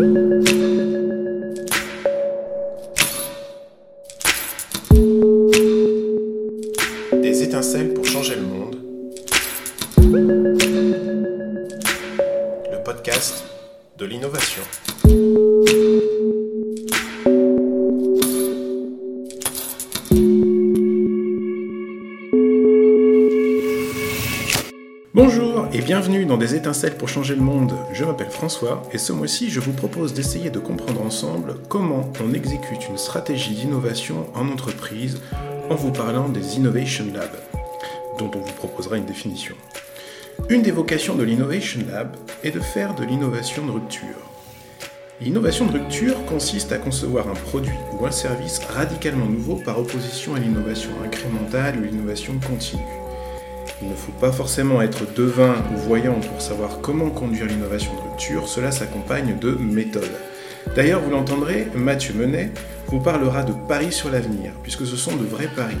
Des bienvenue dans Des étincelles pour changer le monde. Je m'appelle François et ce mois-ci je vous propose d'essayer de comprendre ensemble comment on exécute une stratégie d'innovation en entreprise en vous parlant des Innovation Labs, dont on vous proposera une définition. Une des vocations de l'Innovation Lab est de faire de l'innovation de rupture. L'innovation de rupture consiste à concevoir un produit ou un service radicalement nouveau par opposition à l'innovation incrémentale ou l'innovation continue. Il ne faut pas forcément être devin ou voyant pour savoir comment conduire l'innovation de rupture, cela s'accompagne de méthodes. D'ailleurs, vous l'entendrez, Mathieu Menet vous parlera de paris sur l'avenir, puisque ce sont de vrais paris.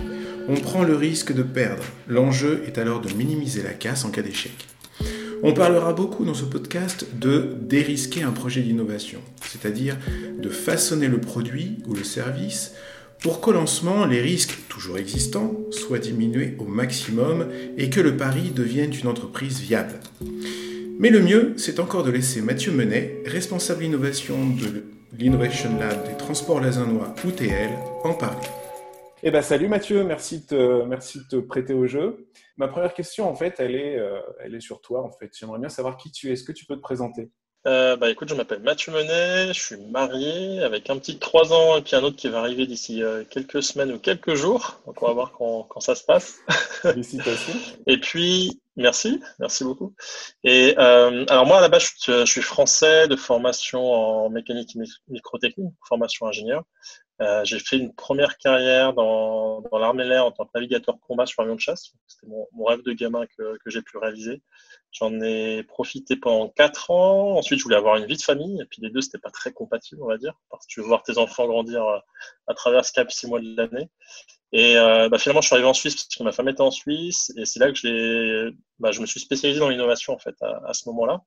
On prend le risque de perdre. L'enjeu est alors de minimiser la casse en cas d'échec. On parlera beaucoup dans ce podcast de dérisquer un projet d'innovation, c'est-à-dire de façonner le produit ou le service pour qu'au lancement, les risques toujours existants soient diminués au maximum et que le pari devienne une entreprise viable. Mais le mieux, c'est encore de laisser Mathieu Menet, responsable innovation de l'Innovation Lab des Transports Lazanois UTL, en parler. Eh ben salut Mathieu, merci de, te, prêter au jeu. Ma première question, en fait, elle est, euh, elle est sur toi. En fait, j'aimerais bien savoir qui tu es. Est-ce que tu peux te présenter? Euh, bah écoute, je m'appelle Mathieu Menet, je suis marié avec un petit de 3 ans et puis un autre qui va arriver d'ici euh, quelques semaines ou quelques jours. Donc on va voir quand, quand ça se passe. Félicitations. et puis, merci, merci beaucoup. Et euh, alors moi à la base, je, je, suis français de formation en mécanique microtechnique, formation ingénieur. Euh, j'ai fait une première carrière dans, dans l'armée l'air en tant que navigateur combat sur avion de chasse. C'était mon, mon, rêve de gamin que, que j'ai pu réaliser. J'en ai profité pendant quatre ans. Ensuite, je voulais avoir une vie de famille. Et puis les deux, c'était pas très compatible, on va dire, parce que tu veux voir tes enfants grandir euh, à travers ce cap six mois de l'année. Et euh, bah, finalement, je suis arrivé en Suisse parce que ma femme était en Suisse. Et c'est là que j'ai, bah, je me suis spécialisé dans l'innovation en fait à, ce moment-là.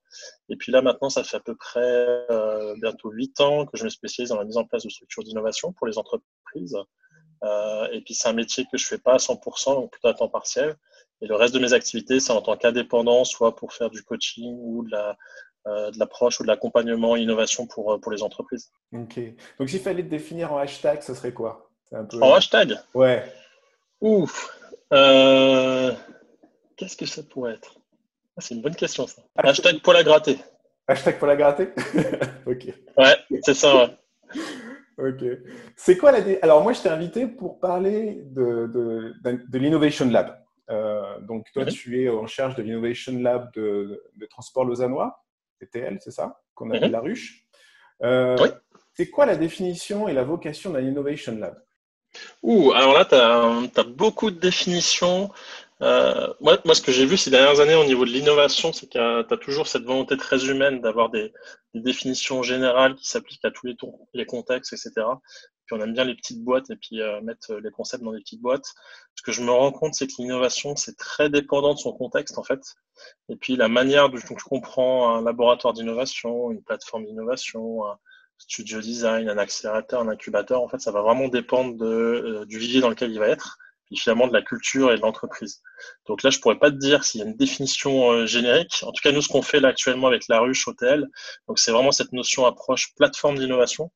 Et puis là, maintenant, ça fait à peu près euh, bientôt huit ans que je me spécialise dans la mise en place de structures d'innovation pour les entreprises. Euh, et puis c'est un métier que je fais pas à 100%, donc plutôt à temps partiel. Et le reste de mes activités, c'est en tant qu'indépendant, soit pour faire du coaching ou de la, euh, de l'approche ou de l'accompagnement innovation pour, pour les entreprises. Ok. Donc s'il fallait te définir en hashtag, ce serait quoi? Un peu... En hashtag Ouais. Ouf. Euh... Qu'est-ce que ça pourrait être? Ah, C'est une bonne question ça. Hashtag pour la gratter. Hashtag pour la gratter Ok. Ouais, c'est ça, ouais. Ok. C'est quoi la. Alors, moi, je t'ai invité pour parler de, de, de l'Innovation Lab. Euh, donc, toi, Mhm. tu es en charge de l'Innovation Lab de, de Transport Lausannois, TTL, c'est ça Qu'on appelle Mhm. la ruche. Euh, Oui. C'est quoi la définition et la vocation d'un Innovation Lab? Ouh, alors là, tu as, beaucoup de définitions. Euh, moi, moi, ce que j'ai vu ces dernières années au niveau de l'innovation, c'est que tu as toujours cette volonté très humaine d'avoir des, définitions générales qui s'appliquent à tous les, contextes, etc. Puis on aime bien les petites boîtes et puis euh, mettre les concepts dans des petites boîtes. Ce que je me rends compte, c'est que l'innovation, c'est très dépendant de son contexte, en fait. Et puis la manière dont je comprends un laboratoire d'innovation, une plateforme d'innovation, un studio design, un accélérateur, un incubateur, en fait, ça va vraiment dépendre de, euh, du vivier dans lequel il va être, finalement de la culture et de l'entreprise. Donc là, je pourrais pas te dire s'il y a une définition euh, générique. En tout cas, nous, ce qu'on fait là actuellement avec la ruche OTL, donc c'est vraiment cette notion approche plateforme d'innovation.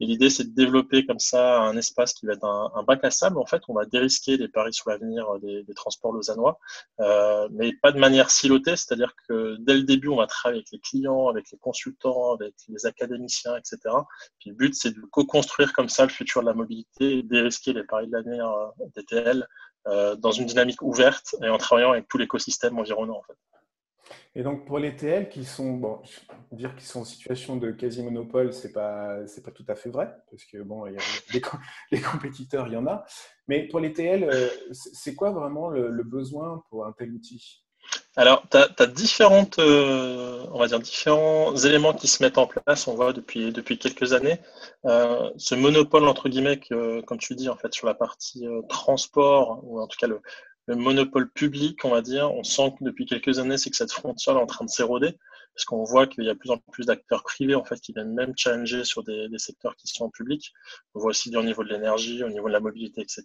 Et l'idée, c'est de développer comme ça un espace qui va être un, bac à sable. En fait, on va dérisquer les paris sur l'avenir des, des, transports lausannois, euh, mais pas de manière silotée. C'est-à-dire que dès le début, on va travailler avec les clients, avec les consultants, avec les académiciens, etc. Puis le but, c'est de co-construire comme ça le futur de la mobilité dérisquer les paris de l'avenir euh, DTL euh, dans une dynamique ouverte et en travaillant avec tout l'écosystème environnant en fait. Et donc pour les TL qui sont, dire qu'ils sont en situation de quasi-monopole, c'est pas, pas tout à fait vrai, parce que bon, les, compétiteurs, il y en a. Mais pour les TL, euh, c'est quoi vraiment le, besoin pour un tel outil? Alors, tu as, différentes, euh, on différents éléments qui se mettent en place. On voit depuis quelques années euh, ce monopole entre guillemets, comme tu dis en fait sur la partie euh, transport ou en tout cas le, le, monopole public, on va dire. On sent que depuis quelques années, c'est que cette frontière est en train de s'éroder. Parce qu'on voit qu'il y a de plus en plus d'acteurs privés en fait qui viennent même challenger sur des, secteurs qui sont en public. On voit aussi au niveau de l'énergie, au niveau de la mobilité, etc.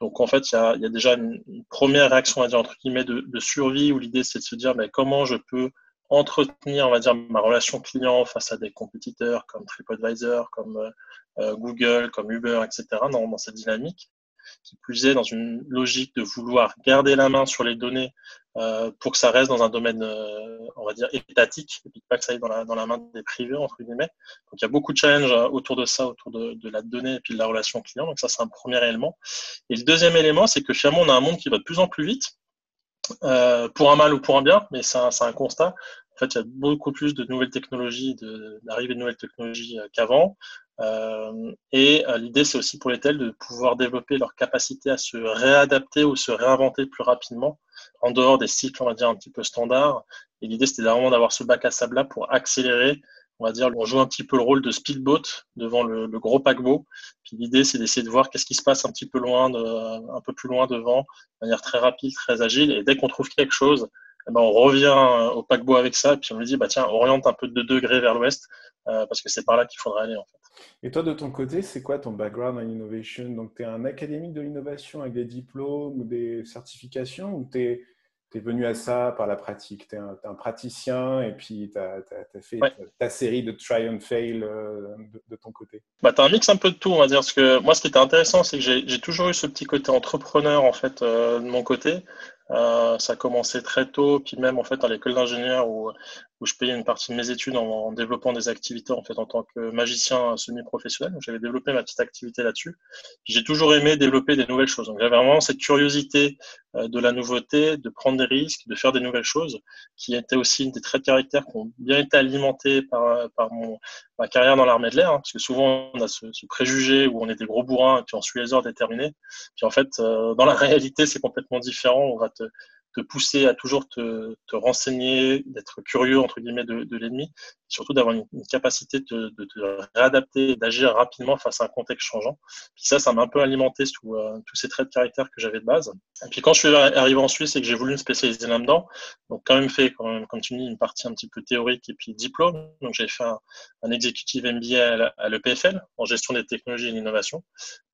Donc en fait, il y a, il y a déjà une, première réaction, à dire entre guillemets, de, de survie où l'idée c'est de se dire mais comment je peux entretenir, on va dire, ma relation client face à des compétiteurs comme TripAdvisor, comme euh, euh, Google, comme Uber, etc. dans, dans cette dynamique qui plus est dans une logique de vouloir garder la main sur les données euh, pour que ça reste dans un domaine, euh, on va dire, étatique, et pas que ça aille dans la, dans la main des privés, entre guillemets. Donc il y a beaucoup de challenges euh, autour de ça, autour de, de, la donnée et puis de la relation client. Donc ça, c'est un premier élément. Et le deuxième élément, c'est que finalement, on a un monde qui va de plus en plus vite, euh, pour un mal ou pour un bien, mais c'est un, un, constat. En fait, il y a beaucoup plus de nouvelles technologies, d'arrivée de, de nouvelles technologies qu'avant. Euh, et euh, l'idée, c'est aussi pour les tels de pouvoir développer leur capacité à se réadapter ou se réinventer plus rapidement en dehors des cycles, on va dire, un petit peu standards. Et l'idée, c'était vraiment d'avoir ce bac à sable là pour accélérer. On va dire, on joue un petit peu le rôle de speedboat devant le, le gros paquebot. Puis l'idée, c'est d'essayer de voir qu'est-ce qui se passe un petit peu loin, de, un peu plus loin devant, de manière très rapide, très agile. Et dès qu'on trouve quelque chose, eh ben, on revient euh, au paquebot avec ça, et puis on lui dit, bah, tiens, oriente un peu de 2 degrés vers l'ouest, euh, parce que c'est par là qu'il faudrait aller. En fait. Et toi, de ton côté, c'est quoi ton background en innovation? Donc, tu es un académique de l'innovation avec des diplômes ou des certifications, ou tu es tu es venu à ça par la pratique? Tu es, un praticien et puis tu as, fait ta, série de try and fail euh, de, ton côté. Bah, tu as un mix un peu de tout, on va dire. Parce que moi, ce qui était intéressant, c'est que j'ai toujours eu ce petit côté entrepreneur en fait, de mon côté. Euh, ça a commencé très tôt, puis même en fait à l'école d'ingénieur où, où, je payais une partie de mes études en, développant des activités en fait en tant que magicien semi-professionnel. J'avais développé ma petite activité là-dessus. J'ai toujours aimé développer des nouvelles choses. Donc j'avais vraiment cette curiosité euh, de la nouveauté, de prendre des risques, de faire des nouvelles choses, qui était aussi une des traits de caractère qui ont bien été alimentés par, par mon, ma carrière dans l'armée de l'air, hein, parce que souvent on a ce, ce, préjugé où on est des gros bourrins et puis on suit les ordres déterminés. Puis en fait, euh, dans la réalité, c'est complètement différent. On va te, te pousser à toujours te, te renseigner, d'être curieux entre guillemets de, de l'ennemi, surtout d'avoir une, capacité de, de, te réadapter, d'agir rapidement face à un contexte changeant. Puis ça, ça m'a un peu alimenté sous euh, tous ces traits de caractère que j'avais de base. Et puis quand je suis arrivé en Suisse et que j'ai voulu me spécialiser là-dedans, donc quand même fait, même, comme tu dis, une partie un petit peu théorique et puis diplôme. Donc j'ai fait un, un executive MBA à l'EPFL en gestion des technologies et l'innovation,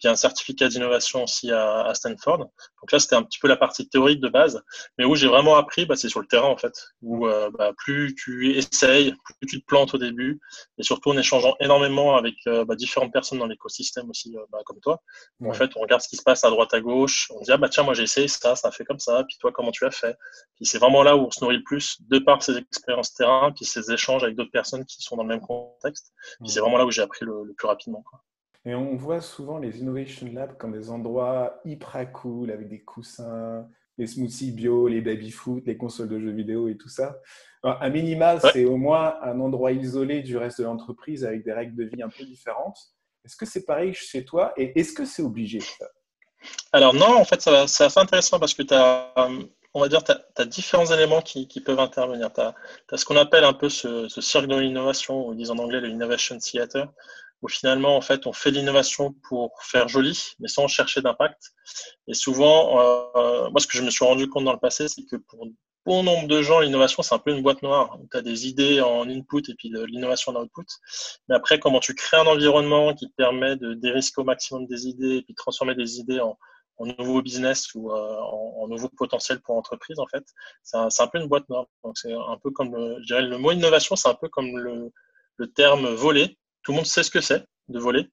puis un certificat d'innovation aussi à, à Stanford. Donc là, c'était un petit peu la partie théorique de base. Mais où j'ai vraiment appris, bah, c'est sur le terrain en fait. Où euh, bah, plus tu essayes, plus tu te plantes au début, et surtout en échangeant énormément avec euh, bah, différentes personnes dans l'écosystème aussi, euh, bah, comme toi. En fait, on regarde ce qui se passe à droite à gauche, on dit ah bah tiens moi j'ai essayé ça, ça a fait comme ça, puis toi comment tu as fait? Puis c'est vraiment là où on se nourrit le plus de par ces expériences terrain, puis ces échanges avec d'autres personnes qui sont dans le même contexte. Puis c'est vraiment là où j'ai appris le, le, plus rapidement. Quoi. Et on voit souvent les Innovation Labs comme des endroits hyper cool avec des coussins, les smoothies bio, les baby-foot, les consoles de jeux vidéo et tout ça. Alors, un minima, ouais. c'est au moins un endroit isolé du reste de l'entreprise avec des règles de vie un peu différentes. Est-ce que c'est pareil chez toi et est-ce que c'est obligé ça? Alors non, en fait, c'est assez intéressant parce que tu as, on va dire, tu as, as, différents éléments qui, qui peuvent intervenir. Tu as, as, ce qu'on appelle un peu ce, ce cercle de l'innovation, ou disent en anglais le Innovation Theater, où finalement, en fait, on fait l'innovation pour faire joli, mais sans chercher d'impact. Et souvent, euh, moi, ce que je me suis rendu compte dans le passé, c'est que pour bon nombre de gens, l'innovation, c'est un peu une boîte noire. Tu as des idées en input et puis de l'innovation en output. Mais après, comment tu crées un environnement qui te permet de dérisquer au maximum des idées et puis de transformer des idées en, en nouveau business ou euh, en, en, nouveau potentiel pour l'entreprise, en fait, c'est un, peu une boîte noire. Donc, c'est un peu comme, le, mot innovation, c'est un peu comme le, le terme voler tout le monde sait ce que c'est de voler.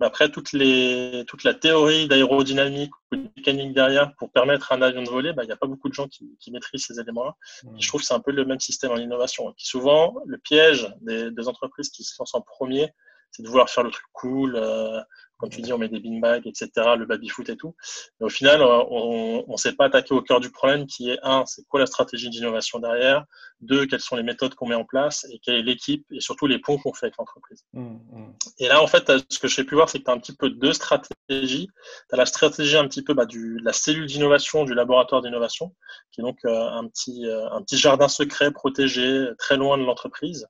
Mais après, les, toute la théorie d'aérodynamique ou de mécanique derrière pour permettre à un avion de voler, bah, il n'y a pas beaucoup de gens qui, qui maîtrisent ces éléments-là. Mmh. Je trouve que c'est un peu le même système en innovation. Et puis souvent, le piège des, des, entreprises qui se lancent en premier, c'est de vouloir faire le truc cool, euh, comme tu dis, on met des beanbags, etc., le baby-foot et tout. Mais au final, euh, on ne s'est pas attaqué au cœur du problème qui est, un, c'est quoi la stratégie d'innovation derrière? Deux, quelles sont les méthodes qu'on met en place? Et quelle est l'équipe? Et surtout les ponts qu'on fait avec l'entreprise. Mmh, mmh. Et là, en fait, ce que j'ai pu voir, c'est que tu as un petit peu deux stratégies. Tu as la stratégie un petit peu bah, du, de la cellule d'innovation, du laboratoire d'innovation, qui est donc euh, un, petit, euh, un petit jardin secret protégé très loin de l'entreprise.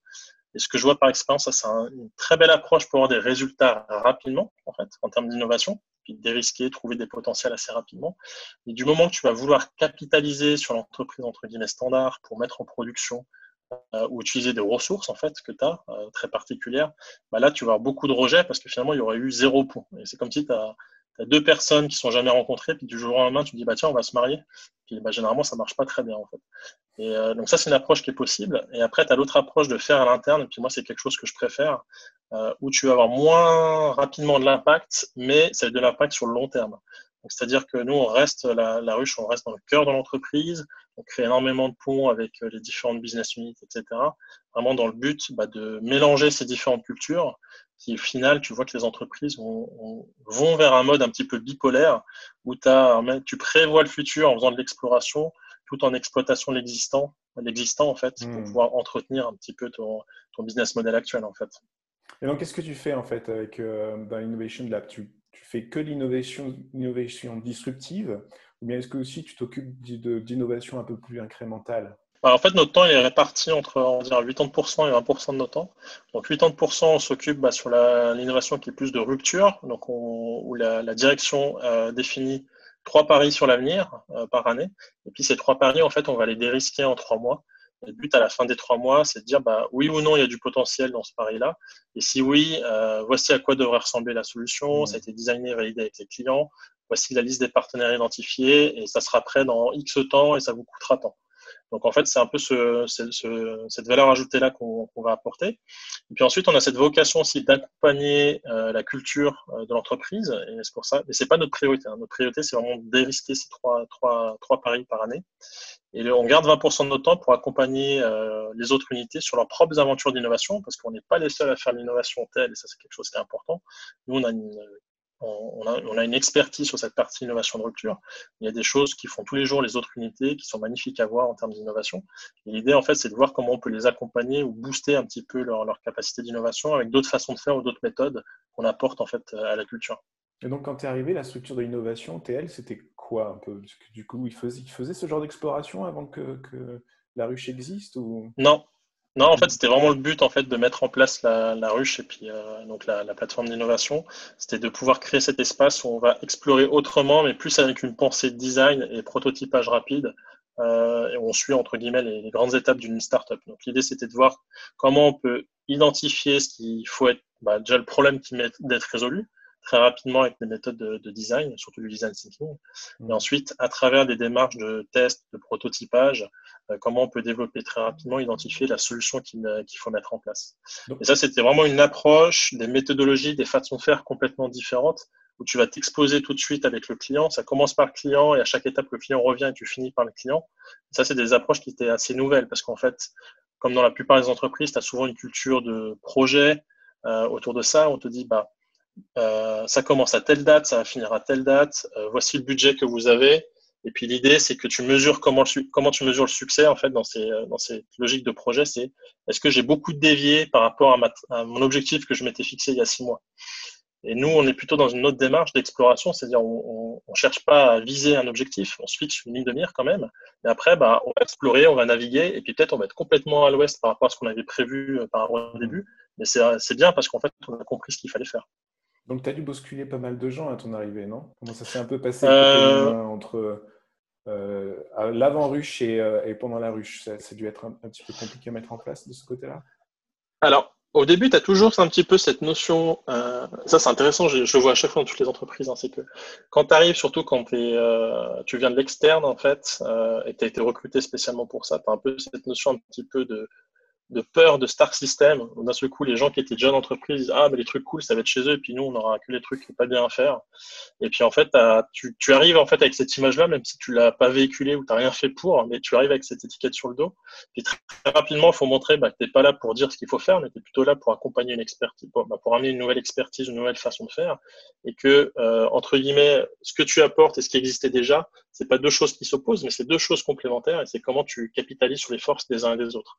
Et ce que je vois par expérience, c'est un, une très belle approche pour avoir des résultats rapidement, en fait, en termes d'innovation, puis dérisquer, trouver des potentiels assez rapidement. Et du moment que tu vas vouloir capitaliser sur l'entreprise entre guillemets standard pour mettre en production euh, ou utiliser des ressources en fait que tu as très particulières, bah là tu vas avoir beaucoup de rejets parce que finalement il y aurait eu zéro point. Et c'est comme si tu as, deux personnes qui sont jamais rencontrées, puis du jour au lendemain tu dis bah tiens on va se marier. Puis bah, généralement ça marche pas très bien en fait. Et donc ça c'est une approche qui est possible. Et après tu as l'autre approche de faire à l'interne, et puis moi c'est quelque chose que je préfère, où tu vas avoir moins rapidement de l'impact, mais ça a de l'impact sur le long terme. C'est-à-dire que nous, on reste la, la, ruche, on reste dans le cœur de l'entreprise, on crée énormément de ponts avec euh, les différentes business units, etc. Vraiment dans le but bah, de mélanger ces différentes cultures, qui au final, tu vois que les entreprises vont, vont vers un mode un petit peu bipolaire, où as, tu prévois le futur en faisant de l'exploration, tout en exploitation de l'existant, l'existant en fait, pour hmm. pouvoir entretenir un petit peu ton, ton business model actuel en fait. Et donc, qu'est-ce que tu fais en fait avec euh, dans l'Innovation Lab? Tu, tu fais que l'innovation innovation disruptive ou bien est-ce que aussi tu t'occupes d'innovation un peu plus incrémentale? Bah, en fait, notre temps est réparti entre on 80% et 20% de notre temps. Donc 80%, on s'occupe bah, sur l'innovation qui est plus de rupture, donc où la, direction euh, définit trois paris sur l'avenir euh, par année. Et puis ces trois paris, en fait, on va les dérisquer en trois mois. Le but à la fin des trois mois, c'est de dire bah, oui ou non, il y a du potentiel dans ce pari-là. Et si oui, euh, voici à quoi devrait ressembler la solution. Mmh. Ça a été designé, validé avec les clients. Voici la liste des partenaires identifiés et ça sera prêt dans X temps et ça vous coûtera tant. Donc en fait, c'est un peu ce, cette valeur ajoutée-là qu'on va apporter. Et puis ensuite, on a cette vocation aussi d'accompagner euh, la culture euh, de l'entreprise. Et c'est pour ça, mais c'est pas notre priorité. Hein. Notre priorité, c'est vraiment de dérisquer ces trois, trois, trois paris par année. Et on garde 20% de notre temps pour accompagner euh, les autres unités sur leurs propres aventures d'innovation, parce qu'on n'est pas les seuls à faire l'innovation telle, et ça c'est quelque chose qui est important. Nous, on a une on a, une expertise sur cette partie innovation de rupture. Il y a des choses qui font tous les jours les autres unités qui sont magnifiques à voir en termes d'innovation. Et l'idée, en fait, c'est de voir comment on peut les accompagner ou booster un petit peu leur, capacité d'innovation avec d'autres façons de faire ou d'autres méthodes qu'on apporte en fait à la culture. Et donc, quand tu es arrivé, la structure de l'innovation, TL, c'était quoi un peu? Parce que du coup, ils faisaient, ce genre d'exploration avant que, que, la ruche existe ou... Non, non, en fait, c'était vraiment le but en fait de mettre en place la, ruche et puis euh, donc la, plateforme d'innovation. C'était de pouvoir créer cet espace où on va explorer autrement, mais plus avec une pensée de design et prototypage rapide. Euh, et on suit entre guillemets les, grandes étapes d'une startup. Donc l'idée, c'était de voir comment on peut identifier ce qu'il faut être, bah, déjà le problème qui mérite d'être résolu, très rapidement avec des méthodes de, design, surtout du design thinking. Mm. Et ensuite, à travers des démarches de test, de prototypage, euh, comment on peut développer très rapidement, identifier la solution qu'il faut mettre en place. Et ça, c'était vraiment une approche, des méthodologies, des façons de faire complètement différentes, où tu vas t'exposer tout de suite avec le client. Ça commence par le client et à chaque étape, le client revient et tu finis par le client. ça, c'est des approches qui étaient assez nouvelles parce qu'en fait, comme dans la plupart des entreprises, tu as souvent une culture de projet euh, autour de ça. On te dit, bah, euh, ça commence à telle date, ça va finir à telle date, euh, voici le budget que vous avez. Et puis l'idée, c'est que tu mesures comment, tu mesures le succès en fait dans ces dans cette logique de projet. C'est est-ce que j'ai beaucoup dévié par rapport à, mon objectif que je m'étais fixé il y a six mois? Et nous, on est plutôt dans une autre démarche d'exploration, c'est-à-dire on ne cherche pas à viser un objectif, on se fixe une ligne de mire quand même. Et après, bah, on va explorer, on va naviguer, et puis peut-être on va être complètement à l'ouest par rapport à ce qu'on avait prévu euh, par rapport au début. Mais c'est bien parce qu'en fait, on a compris ce qu'il fallait faire. Donc, tu as dû bousculer pas mal de gens à ton arrivée, non? Comment ça s'est un peu passé euh, entre euh, l'avant-ruche euh, et, pendant la ruche? Ça, a dû être un, petit peu compliqué à mettre en place de ce côté-là? Alors, au début, tu as toujours un petit peu cette notion, ça c'est intéressant, je, le vois à chaque fois dans toutes les entreprises, hein, c'est que quand tu arrives, surtout quand tu viens de l'externe en fait, et tu as été recruté spécialement pour ça, tu as un peu cette notion un petit peu de, de peur de Star System. D'un seul coup, les gens qui étaient déjà en entreprise Ah, mais les trucs cool, ça va être chez eux, et puis nous, on n'aura que les trucs pas bien à faire. Et puis en fait, tu, arrives en fait avec cette image-là, même si tu l'as pas véhiculée ou tu n'as rien fait pour, mais tu arrives avec cette étiquette sur le dos. Et très, rapidement, il faut montrer bah, que tu pas là pour dire ce qu'il faut faire, mais tu plutôt là pour accompagner une expertise, bah, pour, amener une nouvelle expertise, une nouvelle façon de faire. Et que, euh, entre guillemets, ce que tu apportes et ce qui existait déjà, c'est pas deux choses qui s'opposent, mais c'est deux choses complémentaires et c'est comment tu capitalises sur les forces des uns et des autres.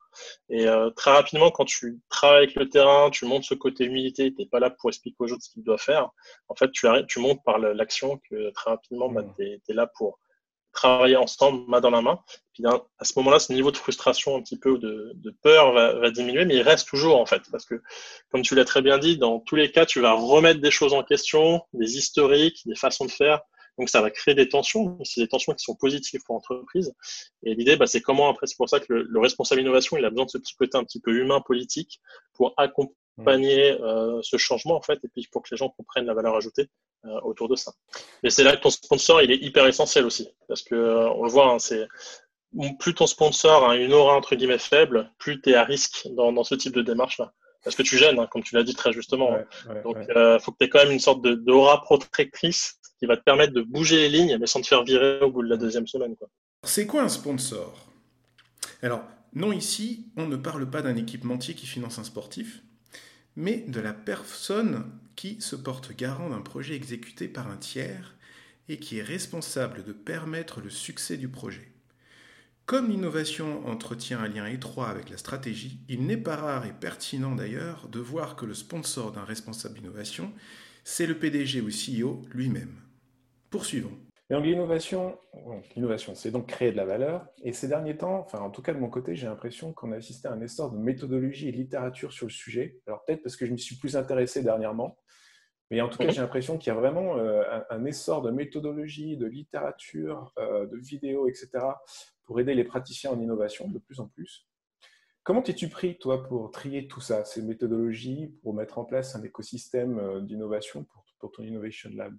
Et euh, très rapidement, quand tu travailles avec le terrain, tu montes ce côté humilité, tu n'es pas là pour expliquer aux autres ce qu'ils doivent faire. En fait, tu, tu montes par l'action que très rapidement, bah, mmh. tu es, là pour travailler ensemble, main dans la main. Puis à ce moment-là, ce niveau de frustration, un petit peu de, de peur va, va, diminuer, mais il reste toujours en fait, parce que comme tu l'as très bien dit, dans tous les cas, tu vas remettre des choses en question, des historiques, des façons de faire Donc ça va créer des tensions, c'est des tensions qui sont positives pour l'entreprise. Et l'idée, bah, c'est comment après, c'est pour ça que le, responsable innovation, il a besoin de ce petit côté un petit peu humain, politique, pour accompagner euh, ce changement en fait, et puis pour que les gens comprennent la valeur ajoutée euh, autour de ça. Et c'est là que ton sponsor, il est hyper essentiel aussi, parce que euh, on le voit, hein, c'est plus ton sponsor a une aura entre guillemets faible, plus tu es à risque dans, dans ce type de démarche là parce que tu gênes, hein, comme tu l'as dit très justement. Donc, il euh, faut que tu aies quand même une sorte d'aura protectrice qui va te permettre de bouger les lignes, mais sans te faire virer au bout de la deuxième semaine. C'est quoi un sponsor? Alors, non, ici, on ne parle pas d'un équipementier qui finance un sportif, mais de la personne qui se porte garant d'un projet exécuté par un tiers et qui est responsable de permettre le succès du projet. Comme l'innovation entretient un lien étroit avec la stratégie, il n'est pas rare et pertinent d'ailleurs de voir que le sponsor d'un responsable d'innovation, c'est le PDG ou CEO lui-même. Poursuivons. donc l'innovation, l'innovation, c'est donc créer de la valeur. Et ces derniers temps, enfin en tout cas de mon côté, j'ai l'impression qu'on a assisté à un essor de méthodologie et de littérature sur le sujet. Alors peut-être parce que je me suis plus intéressé dernièrement, mais en tout cas, j'ai l'impression qu'il y a vraiment euh, un, essor de méthodologie, de littérature, euh, de vidéos, etc., pour aider les praticiens en innovation de plus en plus. Comment t'es-tu pris, toi, pour trier tout ça, ces méthodologies, pour mettre en place un écosystème euh, d'innovation pour, ton Innovation Lab?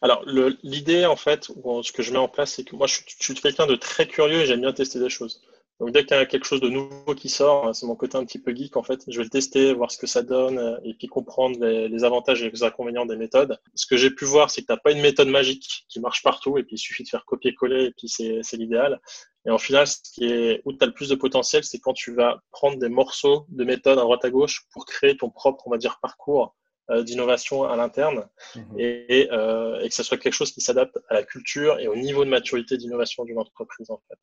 Alors, l'idée, en fait, ce que je mets en place, c'est que moi, je suis quelqu'un de très curieux et j'aime bien tester des choses. Donc dès qu'il y a quelque chose de nouveau qui sort, hein, c'est mon côté un petit peu geek en fait, je vais le tester, voir ce que ça donne euh, et puis comprendre les, avantages et les inconvénients des méthodes. Ce que j'ai pu voir, c'est que tu n'as pas une méthode magique qui marche partout et puis il suffit de faire copier-coller et puis c'est l'idéal. Et en final, ce qui est où tu as le plus de potentiel, c'est quand tu vas prendre des morceaux de méthode à droite à gauche pour créer ton propre, on va dire, parcours d'innovation à l'interne mhm. et, euh, et, que ce soit quelque chose qui s'adapte à la culture et au niveau de maturité d'innovation d'une entreprise en fait.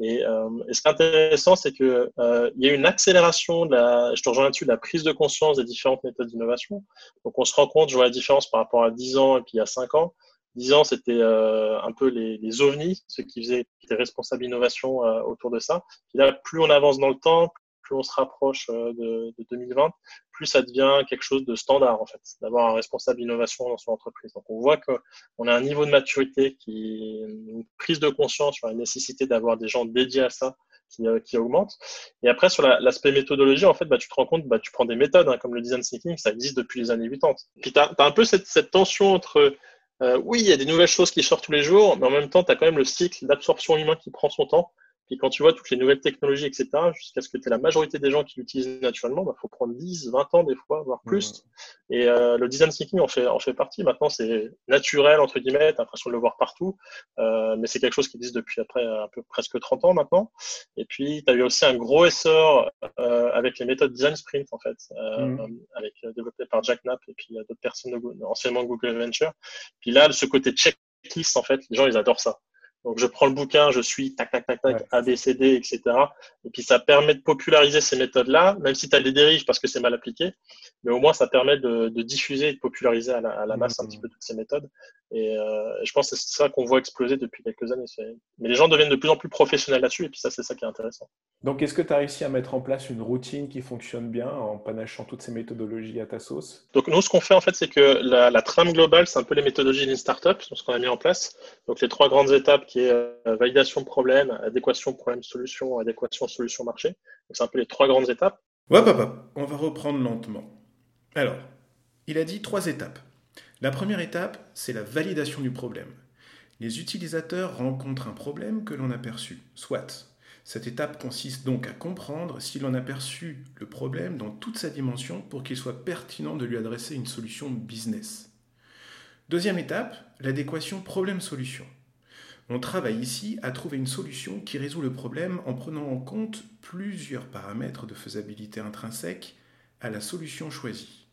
Et, euh, et, ce qui est intéressant, c'est que euh, il y a une accélération, de la, je te rejoins là-dessus, de la prise de conscience des différentes méthodes d'innovation. Donc on se rend compte, je vois la différence par rapport à 10 ans et puis a 5 ans. 10 ans, c'était euh, un peu les, les, ovnis, ceux qui faisaient qui étaient responsables d'innovation autour de ça. Et là, plus on avance dans le temps, plus on se rapproche de, de 2020, plus ça devient quelque chose de standard, en fait, d'avoir un responsable d'innovation dans son entreprise. Donc, on voit qu'on a un niveau de maturité qui, une prise de conscience sur la nécessité d'avoir des gens dédiés à ça qui, euh, qui augmente. Et après, sur l'aspect méthodologie, en fait, bah, tu te rends compte, bah, tu prends des méthodes, hein, comme le design thinking, ça existe depuis les années 80. Puis, tu as, un peu cette, cette tension entre, euh, oui, il y a des nouvelles choses qui sortent tous les jours, mais en même temps, tu as quand même le cycle d'absorption humain qui prend son temps. Et quand tu vois toutes les nouvelles technologies, etc., jusqu'à ce que tu aies la majorité des gens qui l'utilisent naturellement, il bah, faut prendre 10, 20 ans des fois, voire plus. Et euh, le design thinking en fait, en fait partie. Maintenant, c'est naturel, entre guillemets, tu l'impression de le voir partout, euh, mais c'est quelque chose qui existe depuis après un peu presque 30 ans maintenant. Et puis, tu as eu aussi un gros essor euh, avec les méthodes design sprint, en fait, mm. avec, développé par Jack Knapp et puis d'autres personnes, de, anciennement Google Venture. Puis là, ce côté checklist, en fait, les gens, ils adorent ça. Donc, je prends le bouquin, je suis tac, tac, tac, tac, A, B, C, D, etc. Et puis, ça permet de populariser ces méthodes-là, même si tu as des dérives parce que c'est mal appliqué, mais au moins, ça permet de, de diffuser et de populariser à la, à la masse un petit peu toutes ces méthodes. Et euh, je pense que c'est ça qu'on voit exploser depuis quelques années. Mais les gens deviennent de plus en plus professionnels là-dessus, et puis ça, c'est ça qui est intéressant. Donc, est-ce que tu as réussi à mettre en place une routine qui fonctionne bien en panachant toutes ces méthodologies à ta sauce? Donc, nous, ce qu'on fait, en fait, c'est que la, la, trame globale, c'est un peu les méthodologies d'une startup, ce qu'on a mis en place. Donc, les trois grandes étapes qui est euh, validation problème, adéquation problème-solution, adéquation solution-marché. C'est un peu les trois grandes étapes. Ouais, papa, on va reprendre lentement. Alors, il a dit trois étapes. La première étape, c'est la validation du problème. Les utilisateurs rencontrent un problème que l'on a perçu, soit. Cette étape consiste donc à comprendre si l'on a perçu le problème dans toute sa dimension pour qu'il soit pertinent de lui adresser une solution business. Deuxième étape, l'adéquation problème-solution. On travaille ici à trouver une solution qui résout le problème en prenant en compte plusieurs paramètres de faisabilité intrinsèque à la solution choisie.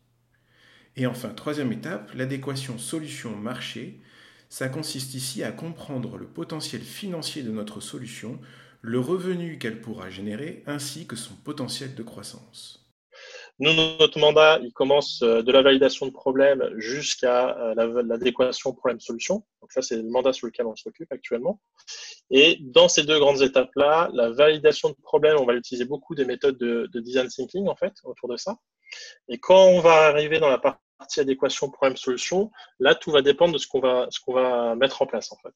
Et enfin, troisième étape, l'adéquation solution-marché. Ça consiste ici à comprendre le potentiel financier de notre solution, le revenu qu'elle pourra générer, ainsi que son potentiel de croissance. Nous, notre mandat, il commence euh, de la validation de problème jusqu'à euh, l'adéquation problème-solution. Donc ça, c'est le mandat sur lequel on s'occupe actuellement. Et dans ces deux grandes étapes-là, la validation de problème, on va utiliser beaucoup des méthodes de, de design thinking, en fait, autour de ça. Et quand on va arriver dans la partie adéquation problème-solution, là, tout va dépendre de ce qu'on va, ce qu'on va mettre en place, en fait.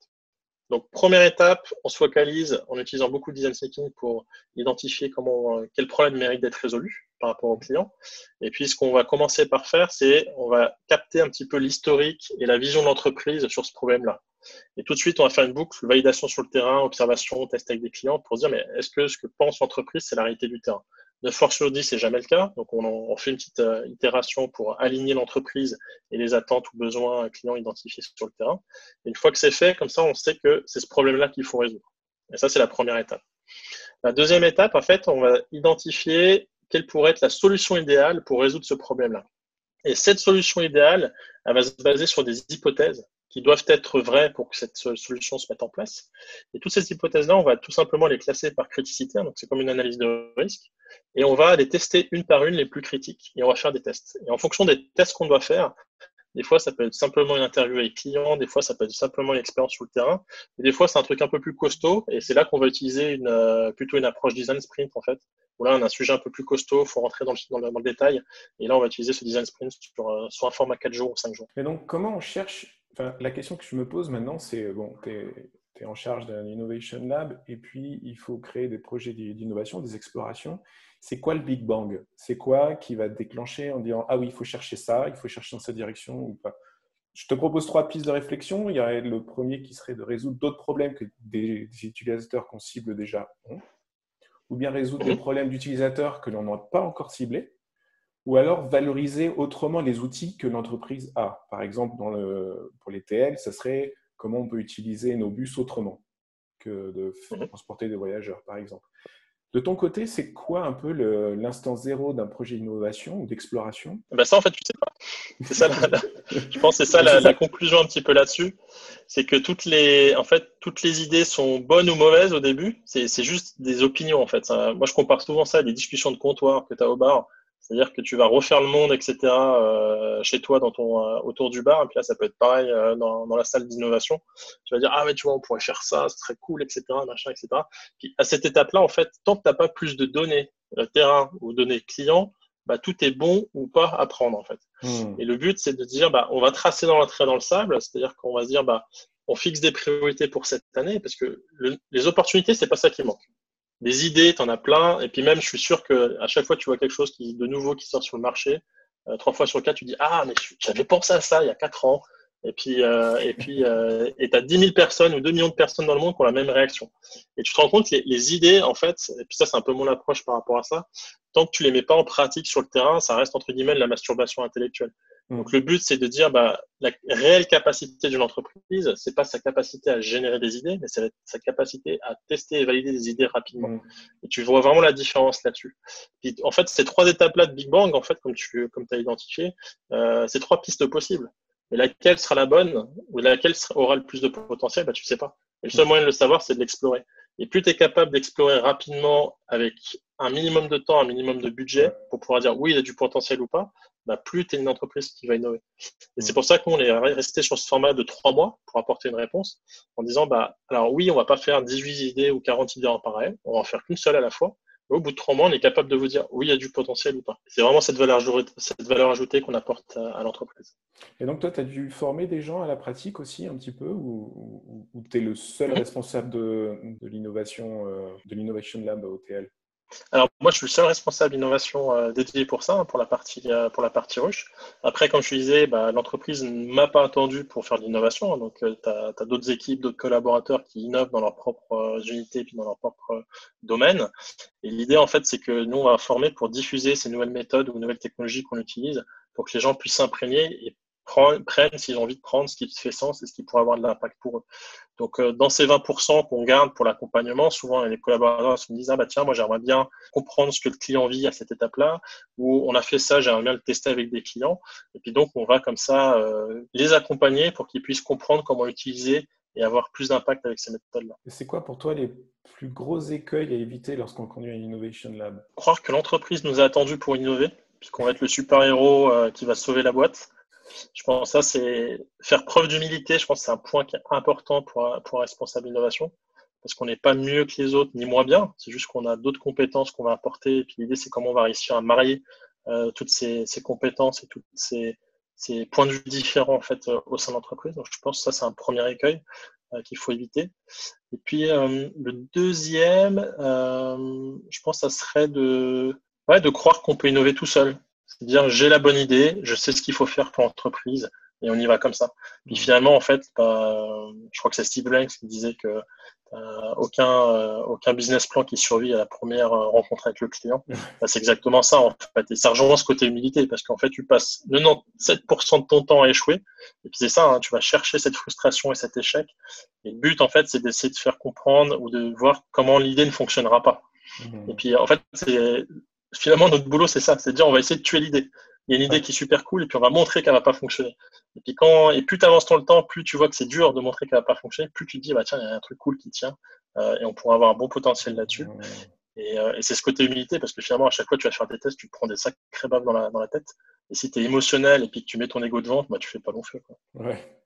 Donc, première étape, on se focalise en utilisant beaucoup de design thinking pour identifier comment, quel problème mérite d'être résolu par rapport au client. Et puis, ce qu'on va commencer par faire, c'est on va capter un petit peu l'historique et la vision de l'entreprise sur ce problème-là. Et tout de suite, on va faire une boucle, validation sur le terrain, observation, test avec des clients pour dire, mais est-ce que ce que pense l'entreprise, c'est la réalité du terrain? 9 fois sur 10, c'est jamais le cas. Donc, on, fait une petite euh, itération pour aligner l'entreprise et les attentes ou besoins clients identifiés sur le terrain. Et une fois que c'est fait, comme ça, on sait que c'est ce problème-là qu'il faut résoudre. Et ça, c'est la première étape. La deuxième étape, en fait, on va identifier quelle pourrait être la solution idéale pour résoudre ce problème-là. Et cette solution idéale, elle va se baser sur des hypothèses qui doivent être vraies pour que cette solution se mette en place. Et toutes ces hypothèses-là, on va tout simplement les classer par criticité, donc c'est comme une analyse de risque, et on va les tester une par une les plus critiques, et on va faire des tests. Et en fonction des tests qu'on doit faire, des fois, ça peut être simplement une interview avec client, des fois, ça peut être simplement une expérience sur le terrain, et des fois, c'est un truc un peu plus costaud, et c'est là qu'on va utiliser euh, plutôt une approche design sprint, en fait, où là, on a un sujet un peu plus costaud, il faut rentrer dans le, détail, et là, on va utiliser ce design sprint sur, euh, un format 4 jours ou 5 jours. Et donc, comment on cherche la question que je me pose maintenant, c'est bon, tu es, en charge d'un Innovation Lab et puis il faut créer des projets d'innovation, des explorations. C'est quoi le Big Bang? C'est quoi qui va déclencher en disant Ah oui, il faut chercher ça, il faut chercher dans cette direction ou pas? Je te propose trois pistes de réflexion. Il y aurait le premier qui serait de résoudre d'autres problèmes que des, utilisateurs qu'on cible déjà ont, ou bien résoudre des problèmes d'utilisateurs que l'on n'a pas encore ciblés ou alors valoriser autrement les outils que l'entreprise a. Par exemple, dans le, pour les TL, ça serait comment on peut utiliser nos bus autrement que de mhm. transporter des voyageurs, par exemple. De ton côté, c'est quoi un peu l'instant zéro d'un projet d'innovation ou d'exploration? Ben Ça, en fait, tu sais pas. Ça, je pense que c'est ça la, la, conclusion un petit peu là-dessus. C'est que toutes les, en fait, toutes les idées sont bonnes ou mauvaises au début. C'est juste des opinions, en fait. moi, je compare souvent ça à des discussions de comptoir que tu as au bar. C'est-à-dire que tu vas refaire le monde, etc., euh, chez toi, dans ton, euh, autour du bar. Et puis là, ça peut être pareil euh, dans, dans, la salle d'innovation. Tu vas dire, ah, mais tu vois, on pourrait faire ça, c'est très cool, etc., machin, etc. Puis à cette étape-là, en fait, tant que tu n'as pas plus de données terrain ou données clients, bah, tout est bon ou pas à prendre, en fait. Hmm. Et le but, c'est de dire, bah, on va tracer dans l'entrée dans le sable, c'est-à-dire qu'on va se dire, bah, on fixe des priorités pour cette année, parce que les opportunités, c'est pas ça qui manque des idées, tu en as plein. Et puis même, je suis sûr que à chaque fois tu vois quelque chose de nouveau qui sort sur le marché, euh, trois fois sur quatre, tu dis Ah, mais j'avais pensé à ça il y a quatre ans. Et puis, euh, et puis, euh, et tu as 10 000 personnes ou 2 millions de personnes dans le monde qui ont la même réaction. Et tu te rends compte que les, idées, en fait, et puis ça, c'est un peu mon approche par rapport à ça, tant que tu les mets pas en pratique sur le terrain, ça reste entre guillemets la masturbation intellectuelle. Donc le but, c'est de dire bah, la réelle capacité d'une entreprise, c'est pas sa capacité à générer des idées, mais c'est sa capacité à tester et valider des idées rapidement. Mm. Et tu vois vraiment la différence là-dessus. En fait, ces trois étapes-là de Big Bang, en fait, comme tu comme as identifié, euh, c'est trois pistes possibles. Mais laquelle sera la bonne ou laquelle aura le plus de potentiel, bah, tu ne sais pas. Et le seul mm. moyen de le savoir, c'est de l'explorer. Et plus tu es capable d'explorer rapidement avec un minimum de temps, un minimum de budget pour pouvoir dire oui, il y a du potentiel ou pas, bah, plus tu es une entreprise qui va innover. Et c'est pour ça qu'on est resté sur ce format de trois mois pour apporter une réponse en disant bah, alors oui, on va pas faire 18 idées ou 40 idées en parallèle, on va en faire qu'une seule à la fois. au bout de trois mois, on est capable de vous dire oui, il y a du potentiel ou pas. C'est vraiment cette valeur, cette valeur ajoutée qu'on apporte à, l'entreprise. Et donc, toi, tu as dû former des gens à la pratique aussi un petit peu ou, tu es le seul mm-hmm. responsable de, de l'innovation, euh, de l'Innovation Lab à OTL alors moi, je suis le seul responsable d'innovation euh, dédié pour ça, hein, pour la partie euh, pour la partie rush. Après, comme je disais, bah, l'entreprise ne m'a pas attendu pour faire de l'innovation. Hein, donc, euh, tu as, d'autres équipes, d'autres collaborateurs qui innovent dans leurs propres unités puis dans leur propre domaine. Et l'idée, en fait, c'est que nous, on va former pour diffuser ces nouvelles méthodes ou nouvelles technologies qu'on utilise pour que les gens puissent s'imprégner et prennent s'ils ont envie de prendre ce qui fait sens et ce qui pourrait avoir de l'impact pour eux. Donc, euh, dans ces 20% qu'on garde pour l'accompagnement, souvent les collaborateurs se disent Ah, bah tiens, moi j'aimerais bien comprendre ce que le client vit à cette étape-là, ou on a fait ça, j'aimerais bien le tester avec des clients. Et puis donc, on va comme ça euh, les accompagner pour qu'ils puissent comprendre comment utiliser et avoir plus d'impact avec ces méthodes-là. C'est quoi pour toi les plus gros écueils à éviter lorsqu'on conduit un Innovation Lab? Croire que l'entreprise nous a attendu pour innover, puisqu'on va être le super-héros euh, qui va sauver la boîte. Je pense que ça, c'est faire preuve d'humilité. Je pense que c'est un point qui est important pour, un responsable d'innovation parce qu'on n'est pas mieux que les autres, ni moins bien. C'est juste qu'on a d'autres compétences qu'on va apporter. Et puis l'idée, c'est comment on va réussir à marier euh, toutes ces, compétences et toutes ces, points de vue différents en fait au sein de l'entreprise. Donc je pense que ça c'est un premier écueil qu'il faut éviter. Et puis le deuxième, je pense que ça serait de, de croire qu'on peut innover tout seul. C'est-à-dire j'ai la bonne idée, je sais ce qu'il faut faire pour l'entreprise et on y va comme ça. Puis finalement, en fait, bah, je crois que c'est Steve Blanks qui disait que aucun, euh, aucun business plan qui survit à la première euh, rencontre avec le client. Bah, c'est exactement ça, en fait. Et ça rejoint ce côté humilité parce qu'en fait, tu passes 97% de ton temps à échouer. Et puis c'est ça, hein, tu vas chercher cette frustration et cet échec. Et le but, en fait, c'est d'essayer de faire comprendre ou de voir comment l'idée ne fonctionnera pas. Mmh. Et puis, en fait, c'est finalement notre boulot, c'est ça, c'est de dire on va essayer de tuer l'idée il y a une idée qui est super cool et puis on va montrer qu'elle va pas fonctionner. Et puis quand et plus tu avances dans le temps, plus tu vois que c'est dur de montrer qu'elle va pas fonctionner, plus tu te dis bah tiens il y a un truc cool qui tient euh, et on pourra avoir un bon potentiel là-dessus. Euh, et, c'est ce côté humilité parce que finalement à chaque fois que tu vas faire des tests, tu te prends des sacrés baves dans la, dans la tête. Et si tu es émotionnel et puis que tu mets ton ego de vente, bah tu fais pas long feu. Quoi. Ouais.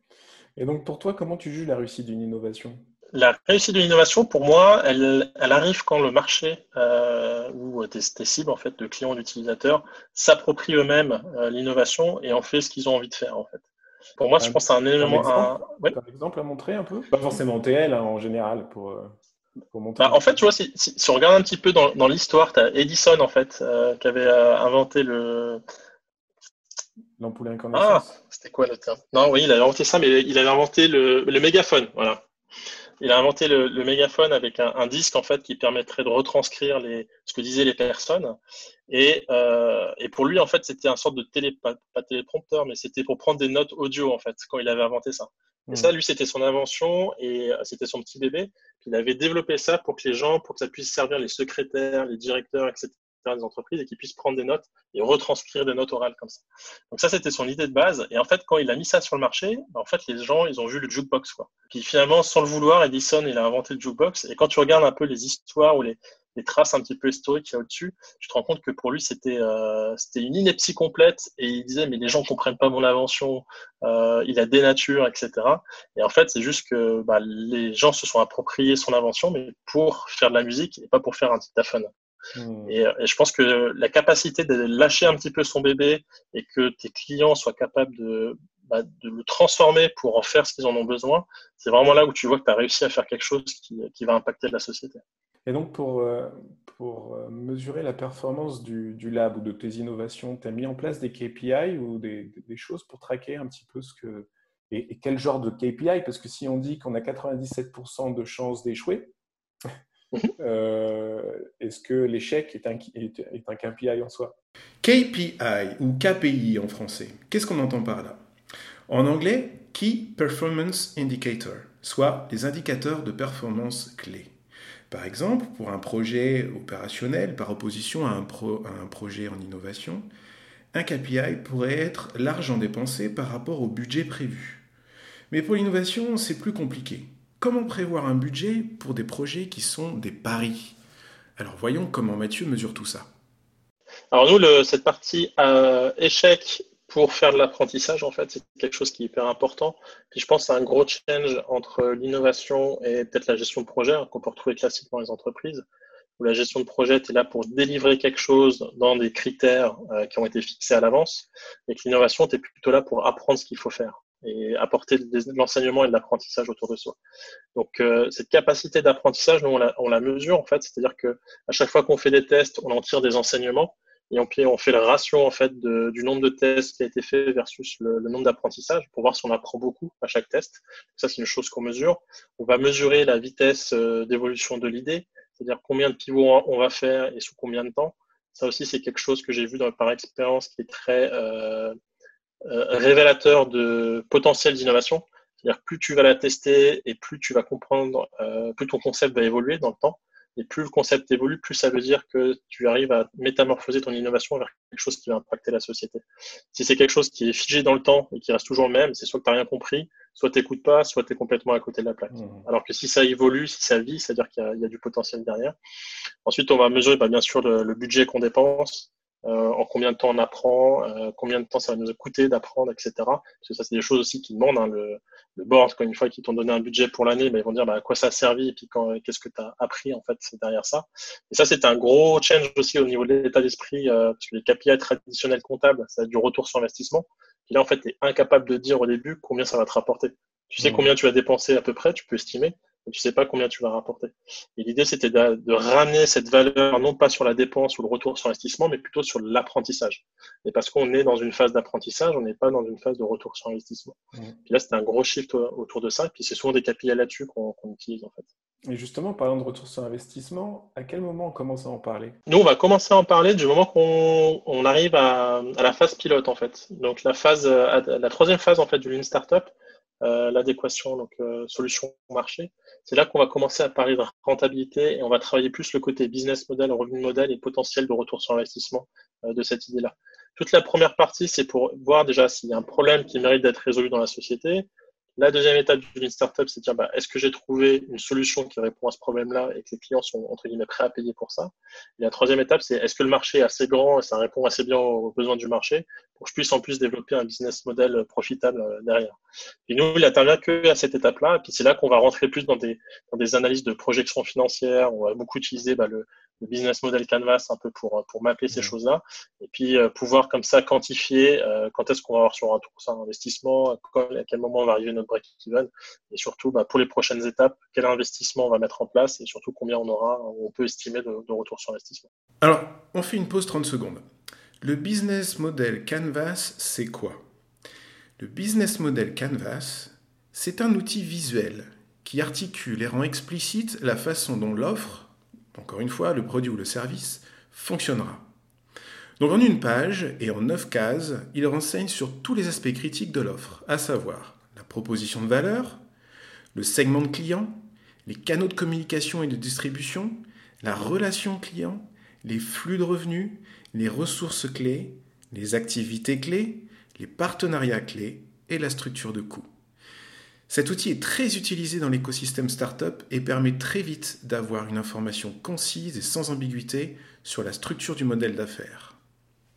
Et donc pour toi, comment tu juges la réussite d'une innovation? La réussite de l'innovation, pour moi, elle, arrive quand le marché euh, ou tes, cibles, en fait, de clients, d'utilisateurs, s'approprient eux-mêmes euh, l'innovation et en fait ce qu'ils ont envie de faire, en fait. Pour moi, je pense que c'est un élément. Un, exemple, à montrer un peu? Pas forcément TL hein, en général pour. Euh, pour montrer bah, en fait, tu vois, si, on regarde un petit peu dans, l'histoire, tu as Edison, en fait, qui avait inventé le. L'ampoule. Ah, c'était quoi le terme? Non, oui, il avait inventé ça, mais il avait inventé le, le mégaphone, voilà il a inventé le, mégaphone avec un, disque en fait qui permettrait de retranscrire les, ce que disaient les personnes. Et, euh, et pour lui, en fait, c'était un sorte de télé, pas, téléprompteur, mais c'était pour prendre des notes audio en fait quand il avait inventé ça. Et hmm. ça, lui, c'était son invention et euh, c'était son petit bébé. Il avait développé ça pour que les gens, pour que ça puisse servir les secrétaires, les directeurs, etc des entreprises et qu'ils puissent prendre des notes et retranscrire des notes orales comme ça. Donc ça, c'était son idée de base. Et en fait, quand il a mis ça sur le marché, en fait, les gens, ils ont vu le jukebox. Quoi. Puis finalement, sans le vouloir, Edison, il a inventé le jukebox. Et quand tu regardes un peu les histoires ou les, traces un petit peu historiques qu'il y a au-dessus, tu te rends compte que pour lui, c'était euh, une ineptie complète. Et il disait, mais les gens comprennent pas mon invention, euh, il a dénature, etc. Et en fait, c'est juste que bah, les gens se sont appropriés son invention, mais pour faire de la musique et pas pour faire un dictaphone. Hmm. Euh, et, je pense que la capacité de lâcher un petit peu son bébé et que tes clients soient capables de, bah, de le transformer pour en faire ce qu'ils en ont besoin, c'est vraiment là où tu vois que tu as réussi à faire quelque chose qui, qui, va impacter la société. Et donc, pour, euh, pour euh, mesurer la performance du, du, lab ou de tes innovations, tu as mis en place des KPI ou des, des, choses pour traquer un petit peu ce que. Et, et quel genre de KPI Parce que si on dit qu'on a 97% de chances d'échouer, euh, est-ce que l'échec est un, est, un KPI en soi? KPI ou KPI en français, qu'est-ce qu'on entend par là? En anglais, Key Performance Indicator, soit les indicateurs de performance clés. Par exemple, pour un projet opérationnel par opposition à un, à un projet en innovation, un KPI pourrait être l'argent dépensé par rapport au budget prévu. Mais pour l'innovation, c'est plus compliqué. Comment prévoir un budget pour des projets qui sont des paris? Alors voyons comment Mathieu mesure tout ça. Alors nous, cette partie euh, échec pour faire de l'apprentissage, en fait, c'est quelque chose qui est hyper important. Puis je pense c'est un gros change entre l'innovation et peut-être la gestion de projet hein, qu'on peut retrouver classiquement dans les entreprises, où la gestion de projet est là pour délivrer quelque chose dans des critères euh, qui ont été fixés à l'avance, et que l'innovation est plutôt là pour apprendre ce qu'il faut faire et apporter de l'enseignement et de l'apprentissage autour de soi. Donc euh, cette capacité d'apprentissage, nous on la, on la, mesure en fait, c'est-à-dire que à chaque fois qu'on fait des tests, on en tire des enseignements et on, on fait le ratio en fait de, du nombre de tests qui a été fait versus le, nombre d'apprentissages pour voir si on apprend beaucoup à chaque test. Ça c'est une chose qu'on mesure. On va mesurer la vitesse euh, d'évolution de l'idée, c'est-à-dire combien de pivots on va faire et sous combien de temps. Ça aussi c'est quelque chose que j'ai vu dans, par expérience qui est très euh, révélateur de potentiel d'innovation. C'est-à-dire plus tu vas la tester et plus tu vas comprendre, euh, plus ton concept va évoluer dans le temps. Et plus le concept évolue, plus ça veut dire que tu arrives à métamorphoser ton innovation vers quelque chose qui va impacter la société. Si c'est quelque chose qui est figé dans le temps et qui reste toujours le même, c'est soit que tu n'as rien compris, soit tu n'écoutes pas, soit tu es complètement à côté de la plaque. Mmh. Alors que si ça évolue, si ça vit, c'est-à-dire qu'il y, a du potentiel derrière. Ensuite, on va mesurer bah, bien sûr le budget qu'on dépense, euh, en combien de temps on apprend, euh, combien de temps ça va nous coûter d'apprendre, etc. Parce que ça, c'est des choses aussi qui demandent. Hein, le, le, board, quand une fois qu'ils t'ont donné un budget pour l'année, bah, ils vont dire bah, à quoi ça a servi et puis qu'est-ce que tu as appris en fait derrière ça. Et ça, c'est un gros change aussi au niveau de l'état d'esprit, euh, parce que les KPI traditionnels comptables, ça a du retour sur investissement. Puis là, en fait, tu es incapable de dire au début combien ça va te rapporter. Tu sais mmh. combien tu vas dépenser à peu près, tu peux estimer, mais tu sais pas combien tu vas rapporter. Et l'idée, c'était de, ramener cette valeur, non pas sur la dépense ou le retour sur investissement, mais plutôt sur l'apprentissage. Et parce qu'on est dans une phase d'apprentissage, on n'est pas dans une phase de retour sur investissement. Mmh. Puis là, c'était un gros shift autour de ça. Puis c'est souvent des KPI là-dessus qu'on utilise, en fait. Et justement, parlant de retour sur investissement, à quel moment on commence à en parler? Nous, on va commencer à en parler du moment qu'on arrive à, la phase pilote, en fait. Donc, la phase, la troisième phase, en fait, du Lean Startup, euh, l'adéquation, donc euh, solution marché. C'est là qu'on va commencer à parler de rentabilité et on va travailler plus le côté business model, revenu modèle et potentiel de retour sur investissement euh, de cette idée-là. Toute la première partie, c'est pour voir déjà s'il y a un problème qui mérite d'être résolu dans la société, la deuxième étape d'une startup, c'est de dire bah, est-ce que j'ai trouvé une solution qui répond à ce problème-là et que les clients sont entre guillemets prêts à payer pour ça? Et la troisième étape, c'est est-ce que le marché est assez grand et ça répond assez bien aux besoins du marché pour que je puisse en plus développer un business model profitable euh, derrière? Et nous, il n'intervient que à cette étape-là. Et puis c'est là qu'on va rentrer plus dans des, dans des analyses de projection financière. On va beaucoup utiliser bah, le, le business model Canvas un peu pour, pour mapper ces mmh. choses-là. Et puis euh, pouvoir comme ça quantifier euh, quand est-ce qu'on va avoir sur un tour ça investissement, à quel moment on va arriver notre break-even, et surtout bah, pour les prochaines étapes, quel investissement on va mettre en place et surtout combien on aura, on peut estimer de, de retour sur investissement. Alors, on fait une pause 30 secondes. Le business model Canvas, c'est quoi? Le business model Canvas, c'est un outil visuel qui articule et rend explicite la façon dont l'offre encore une fois, le produit ou le service fonctionnera. Donc en une page et en neuf cases, il renseigne sur tous les aspects critiques de l'offre, à savoir la proposition de valeur, le segment de client, les canaux de communication et de distribution, la relation client, les flux de revenus, les ressources clés, les activités clés, les partenariats clés et la structure de coût. Cet outil est très utilisé dans l'écosystème startup et permet très vite d'avoir une information concise et sans ambiguïté sur la structure du modèle d'affaires.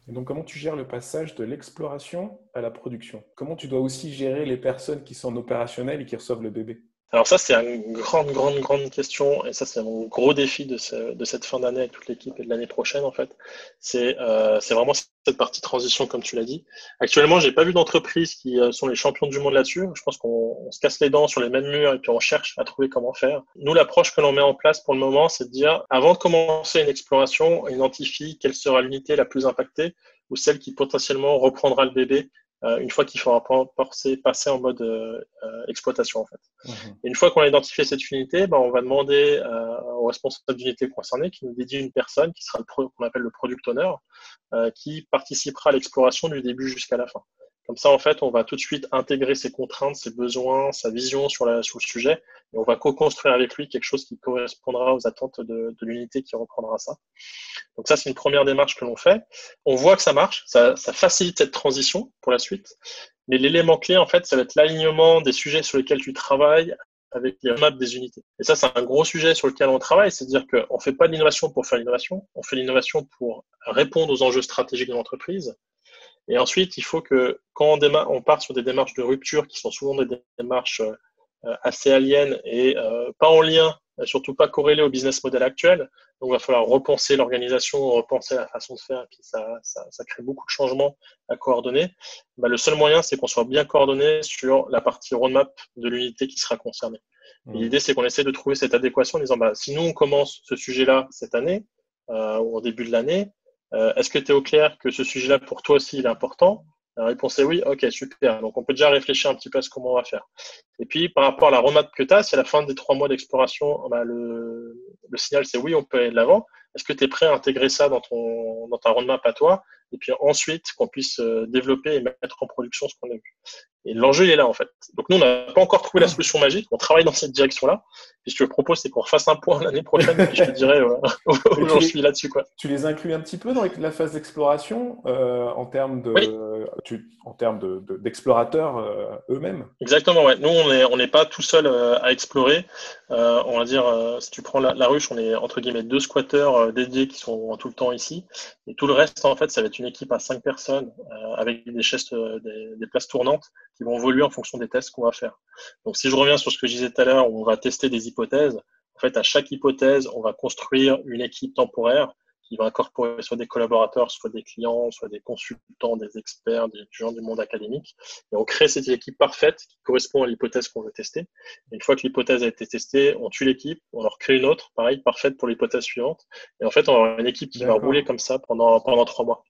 Et donc, comment tu gères le passage de l'exploration à la production? Comment tu dois aussi gérer les personnes qui sont opérationnelles et qui reçoivent le bébé? Alors ça, c'est une grande, grande, grande question, et ça, c'est mon gros défi de, de cette fin d'année avec toute l'équipe et de l'année prochaine, en fait. C'est euh, vraiment cette partie transition, comme tu l'as dit. Actuellement, j'ai pas vu d'entreprises qui euh, sont les champions du monde là-dessus. Je pense qu'on se casse les dents sur les mêmes murs et puis on cherche à trouver comment faire. Nous, l'approche que l'on met en place pour le moment, c'est de dire, avant de commencer une exploration, on identifie quelle sera l'unité la plus impactée ou celle qui potentiellement reprendra le bébé une fois qu'il faudra passer, en mode euh, euh, exploitation en fait. Mhm. une fois qu'on a identifié cette unité, ben, on va demander au responsable d'unité concerné qui nous dédie une personne qui sera le qu'on appelle le product owner, qui participera à l'exploration du début jusqu'à la fin. Comme ça, en fait, on va tout de suite intégrer ses contraintes, ses besoins, sa vision sur, le sujet, et on va co-construire avec lui quelque chose qui correspondra aux attentes de, l'unité qui reprendra ça. Donc ça, c'est une première démarche que l'on fait. On voit que ça marche, ça, facilite cette transition pour la suite. Mais l'élément clé, en fait, ça va être l'alignement des sujets sur lesquels tu travailles avec les maps des unités. Et ça, c'est un gros sujet sur lequel on travaille, c'est-à-dire qu'on ne fait pas de l'innovation pour faire l'innovation, on fait l'innovation pour répondre aux enjeux stratégiques de l'entreprise, et ensuite, il faut que quand on, on part sur des démarches de rupture qui sont souvent des démarches euh, assez aliens et euh, pas en lien, surtout pas corrélées au business model actuel, donc il va falloir repenser l'organisation, repenser la façon de faire, et puis ça, ça, ça crée beaucoup de changements à coordonner. Bah, le seul moyen, c'est qu'on soit bien coordonné sur la partie roadmap de l'unité qui sera concernée. Mmh. L'idée, c'est qu'on essaie de trouver cette adéquation en disant, bah, si nous, on commence ce sujet-là cette année, euh, ou au début de l'année, euh, est-ce que tu es au clair que ce sujet-là, pour toi aussi, il est important? La réponse est oui. Ok, super. Donc, on peut déjà réfléchir un petit peu à ce comment on va faire. Et puis, par rapport à la roadmap que tu as, à la fin des trois mois d'exploration, bah, le, le signal, c'est oui, on peut aller de l'avant. Est-ce que tu es prêt à intégrer ça dans, ton, dans ta roadmap à toi Et puis ensuite, qu'on puisse euh, développer et mettre en production ce qu'on a vu? Et l'enjeu, il est là, en fait. Donc, nous, on n'a pas encore trouvé la solution magique. On travaille dans cette direction-là. Et ce que je propose, c'est qu'on refasse un point l'année prochaine. et je te dirai où j'en suis là-dessus. Quoi. Tu les inclus un petit peu dans la phase d'exploration euh, en termes de, en termes d'explorateurs de, euh, eux-mêmes? Exactement, ouais. Nous, on n'est on pas tout seul euh, à explorer. On va dire, si tu prends la, ruche, on est entre guillemets deux squatteurs dédiés qui sont tout le temps ici. Et tout le reste, en fait, ça va être une équipe à cinq personnes avec des chaises, des, des places tournantes qui vont évoluer en fonction des tests qu'on va faire. Donc, si je reviens sur ce que je disais tout à l'heure, on va tester des hypothèses. En fait, à chaque hypothèse, on va construire une équipe temporaire qui va incorporer soit des collaborateurs, soit des clients, soit des consultants, des experts, des gens du monde académique. Et on crée cette équipe parfaite qui correspond à l'hypothèse qu'on veut tester. Et une fois que l'hypothèse a été testée, on tue l'équipe, on leur crée une autre, pareil, parfaite pour l'hypothèse suivante. Et en fait, on va avoir une équipe qui va rouler comme ça pendant, pendant trois mois.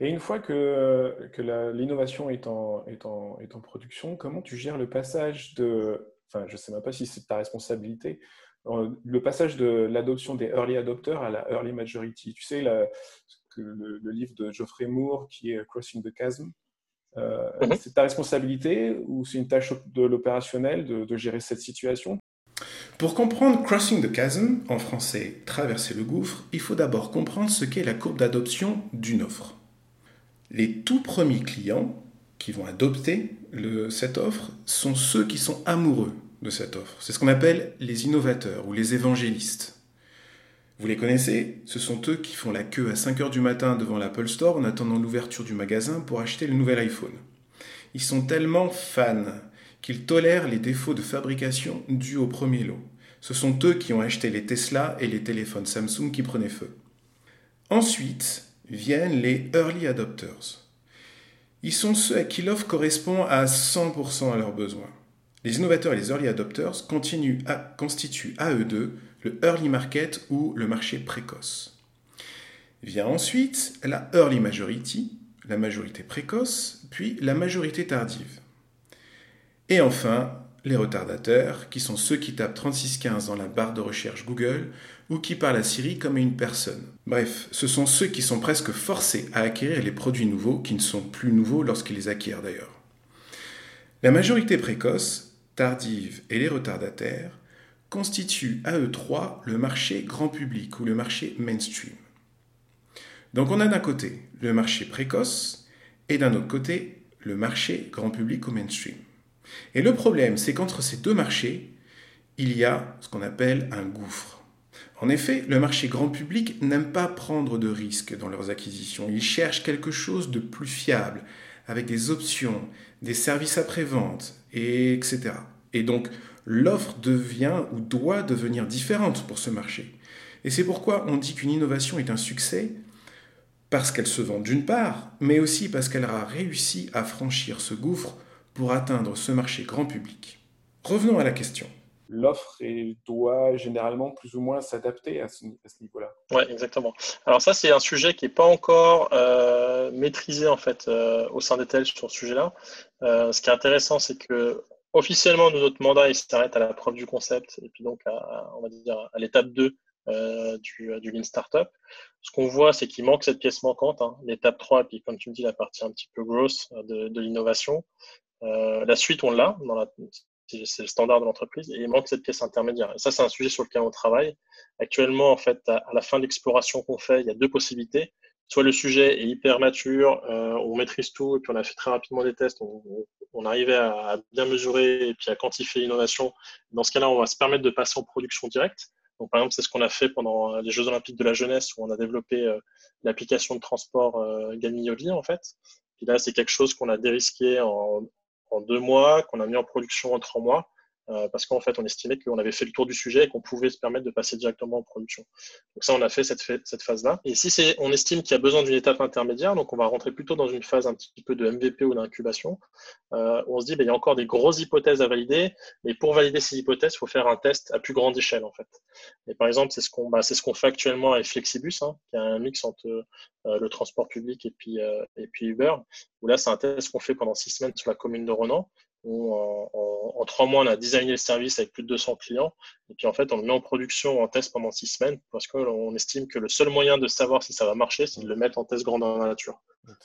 Et une fois que, que l'innovation est en, est, en, est en production, comment tu gères le passage de, enfin je ne sais même pas si c'est ta responsabilité, le passage de l'adoption des early adopters à la early majority. Tu sais, le, le, livre de Geoffrey Moore qui est Crossing the Chasm, euh, mhm. c'est ta responsabilité ou c'est une tâche de l'opérationnel de, de, gérer cette situation? Pour comprendre Crossing the Chasm, en français traverser le gouffre, il faut d'abord comprendre ce qu'est la courbe d'adoption d'une offre. Les tout premiers clients qui vont adopter le, cette offre sont ceux qui sont amoureux de cette offre. C'est ce qu'on appelle les innovateurs ou les évangélistes. Vous les connaissez Ce sont eux qui font la queue à 5 heures du matin devant l'Apple Store en attendant l'ouverture du magasin pour acheter le nouvel iPhone. Ils sont tellement fans qu'ils tolèrent les défauts de fabrication dus au premier lot. Ce sont eux qui ont acheté les Tesla et les téléphones Samsung qui prenaient feu. Ensuite viennent les early adopters. Ils sont ceux à qui l'offre correspond à 100% à leurs besoins. Les innovateurs et les early adopters à, constituent à eux deux le early market ou le marché précoce. Vient ensuite la early majority, la majorité précoce, puis la majorité tardive. Et enfin, les retardateurs, qui sont ceux qui tapent 3615 dans la barre de recherche Google ou qui parlent à Siri comme une personne. Bref, ce sont ceux qui sont presque forcés à acquérir les produits nouveaux qui ne sont plus nouveaux lorsqu'ils les acquièrent d'ailleurs. La majorité précoce tardive et les retardataires constituent à eux trois le marché grand public ou le marché mainstream. Donc on a d'un côté le marché précoce et d'un autre côté le marché grand public ou mainstream. Et le problème, c'est qu'entre ces deux marchés, il y a ce qu'on appelle un gouffre. En effet, le marché grand public n'aime pas prendre de risques dans leurs acquisitions. Il cherche quelque chose de plus fiable, avec des options, des services après-vente, etc. Et donc, l'offre devient ou doit devenir différente pour ce marché. Et c'est pourquoi on dit qu'une innovation est un succès, parce qu'elle se vend d'une part, mais aussi parce qu'elle a réussi à franchir ce gouffre pour atteindre ce marché grand public. Revenons à la question. L'offre doit généralement plus ou moins s'adapter à ce, niveau-là. Oui, exactement. Alors ça, c'est un sujet qui n'est pas encore euh, maîtrisé en fait euh, au sein des TEL sur ce sujet-là. Euh, ce qui est intéressant, c'est que officiellement, notre mandat il s'arrête à la preuve du concept et puis donc à, on va dire à l'étape 2 euh, du, du Lean Startup. Ce qu'on voit, c'est qu'il manque cette pièce manquante, hein, l'étape 3, et puis comme tu me dis, la partie un petit peu grosse euh, de, de l'innovation. Euh, la suite, on l'a, c'est le standard de l'entreprise, et il manque cette pièce intermédiaire. Et ça, c'est un sujet sur lequel on travaille. Actuellement, en fait, à, à la fin de l'exploration qu'on fait, il y a deux possibilités soit le sujet est hyper mature, euh, on maîtrise tout, et puis on a fait très rapidement des tests, on, on, arrivait à, bien mesurer et puis à quantifier l'innovation. Dans ce cas-là, on va se permettre de passer en production directe. Donc, par exemple, c'est ce qu'on a fait pendant les Jeux Olympiques de la jeunesse, où on a développé euh, l'application de transport euh, en fait. Puis là, c'est quelque chose qu'on a dérisqué en, en deux mois, qu'on a mis en production en trois mois. Euh, parce qu'en fait, on estimait qu'on avait fait le tour du sujet et qu'on pouvait se permettre de passer directement en production. Donc ça, on a fait cette, phase-là. Et si on estime qu'il y a besoin d'une étape intermédiaire, donc on va rentrer plutôt dans une phase un petit peu de MVP ou d'incubation, euh, on se dit, ben, il y a encore des grosses hypothèses à valider, mais pour valider ces hypothèses, il faut faire un test à plus grande échelle, en fait. Et par exemple, c'est ce qu'on bah, fait actuellement avec Flexibus, hein, qui a un mix entre euh, le transport public et et puis Uber, où là, c'est un test qu'on fait pendant six semaines sur la commune de Renan, en, trois mois, on a designé le service avec plus de 200 clients. Et puis, en fait, on le met en production, en test pendant six semaines, parce qu'on estime que le seul moyen de savoir si ça va marcher, c'est de le mettre en test grand dans la nature.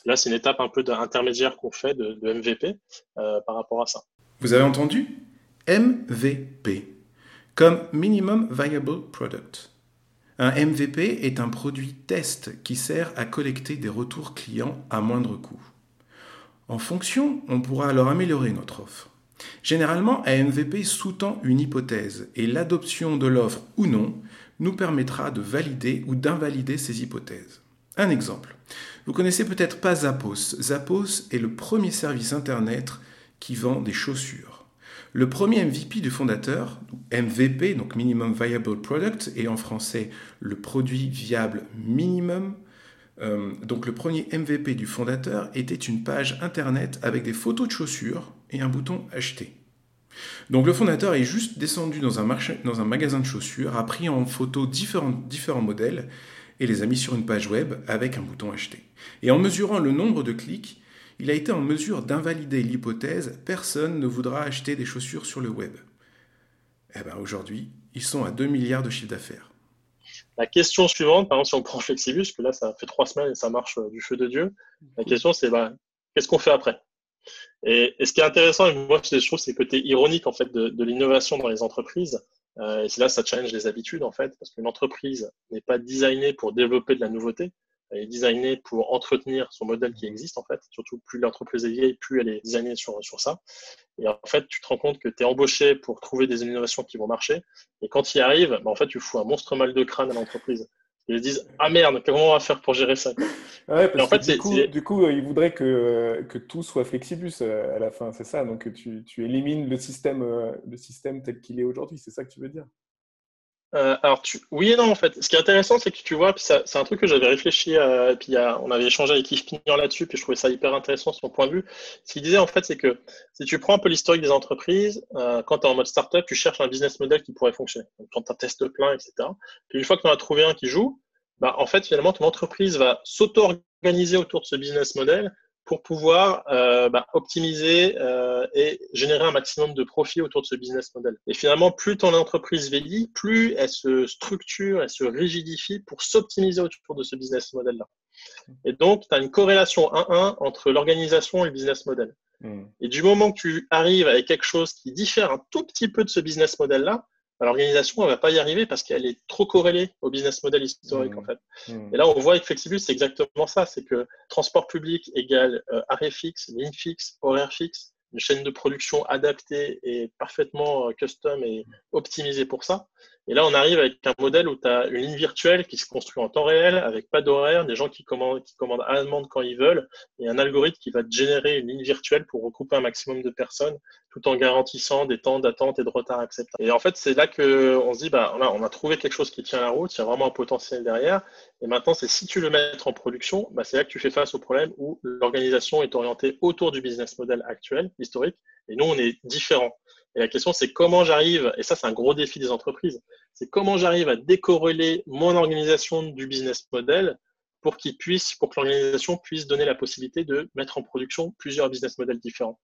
Là, c'est une étape un peu intermédiaire qu'on fait de, MVP euh, par rapport à ça. Vous avez entendu? MVP, comme Minimum Viable Product. Un MVP est un produit test qui sert à collecter des retours clients à moindre coût. En fonction, on pourra alors améliorer notre offre. Généralement, un MVP sous-tend une hypothèse et l'adoption de l'offre ou non nous permettra de valider ou d'invalider ces hypothèses. Un exemple. Vous connaissez peut-être pas Zappos. Zappos est le premier service Internet qui vend des chaussures. Le premier MVP du fondateur, MVP, donc Minimum Viable Product, et en français le produit viable minimum, euh, donc le premier MVP du fondateur était une page internet avec des photos de chaussures et un bouton acheter. Donc le fondateur est juste descendu dans un, magasin de chaussures, a pris en photo différents, différents modèles et les a mis sur une page web avec un bouton acheter. Et en mesurant le nombre de clics, il a été en mesure d'invalider l'hypothèse personne ne voudra acheter des chaussures sur le web. Eh bien aujourd'hui, ils sont à 2 milliards de chiffre d'affaires. La question suivante, par exemple, si on prend Flexibus, que là, ça fait trois semaines et ça marche euh, du feu de Dieu, la question, c'est bah, qu'est-ce qu'on fait après? Et, ce qui est intéressant, et moi, je trouve, c'est le côté ironique en fait, de, l'innovation dans les entreprises. Euh, et c'est là, ça challenge les habitudes, en fait, parce qu'une entreprise n'est pas designée pour développer de la nouveauté, elle est designée pour entretenir son modèle qui existe en fait. Surtout plus l'entreprise est vieille, plus elle est designée sur, sur ça. Et en fait, tu te rends compte que tu es embauché pour trouver des innovations qui vont marcher. Et quand tu y arrives, bah, en fait, tu fous un monstre mal de crâne à l'entreprise. Ils disent Ah merde, comment on va faire pour gérer ça ouais, parce en fait, du, coup, du coup, ils voudraient que, que tout soit flexibus euh, à la fin, c'est ça. Donc tu, tu élimines le système, euh, le système tel qu'il est aujourd'hui, c'est ça que tu veux dire? Euh, alors, tu... oui et non, en fait. Ce qui est intéressant, c'est que tu vois, c'est un truc que j'avais réfléchi, euh, et puis on avait échangé avec Yves Pignor là-dessus, puis je trouvais ça hyper intéressant, son point de vue. Ce qu'il disait, en fait, c'est que si tu prends un peu l'historique des entreprises, euh, quand tu es en mode startup, tu cherches un business model qui pourrait fonctionner. Donc, quand tu as test plein, etc. Puis une fois que tu en as trouvé un qui joue, bah, en fait, finalement, ton entreprise va s'auto-organiser autour de ce business model pour pouvoir euh, bah, optimiser euh, et générer un maximum de profit autour de ce business model. Et finalement, plus ton entreprise vieillit, plus elle se structure, elle se rigidifie pour s'optimiser autour de ce business model-là. Et donc, tu as une corrélation 1-1 entre l'organisation et le business model. Hmm. Et du moment que tu arrives avec quelque chose qui diffère un tout petit peu de ce business model-là, l'organisation ne va pas y arriver parce qu'elle est trop corrélée au business model historique mmh. en fait. Mmh. Et là, on voit avec Flexibus, c'est exactement ça, c'est que transport public égale euh, arrêt fixe, ligne fixe, horaire fixe, une chaîne de production adaptée et parfaitement euh, custom et optimisée pour ça. Et là, on arrive avec un modèle où tu as une ligne virtuelle qui se construit en temps réel, avec pas d'horaire, des gens qui commandent, qui commandent à demande quand ils veulent, et un algorithme qui va générer une ligne virtuelle pour regrouper un maximum de personnes, tout en garantissant des temps d'attente et de retard acceptables. Et en fait, c'est là qu'on se dit, bah, on a trouvé quelque chose qui tient la route, il y a vraiment un potentiel derrière. Et maintenant, c'est si tu le mets en production, bah, c'est là que tu fais face au problème où l'organisation est orientée autour du business model actuel, historique, et nous, on est différents. Et la question, c'est comment j'arrive, et ça, c'est un gros défi des entreprises, c'est comment j'arrive à décorréler mon organisation du business model pour qu'il puisse, pour que l'organisation puisse donner la possibilité de mettre en production plusieurs business models différents.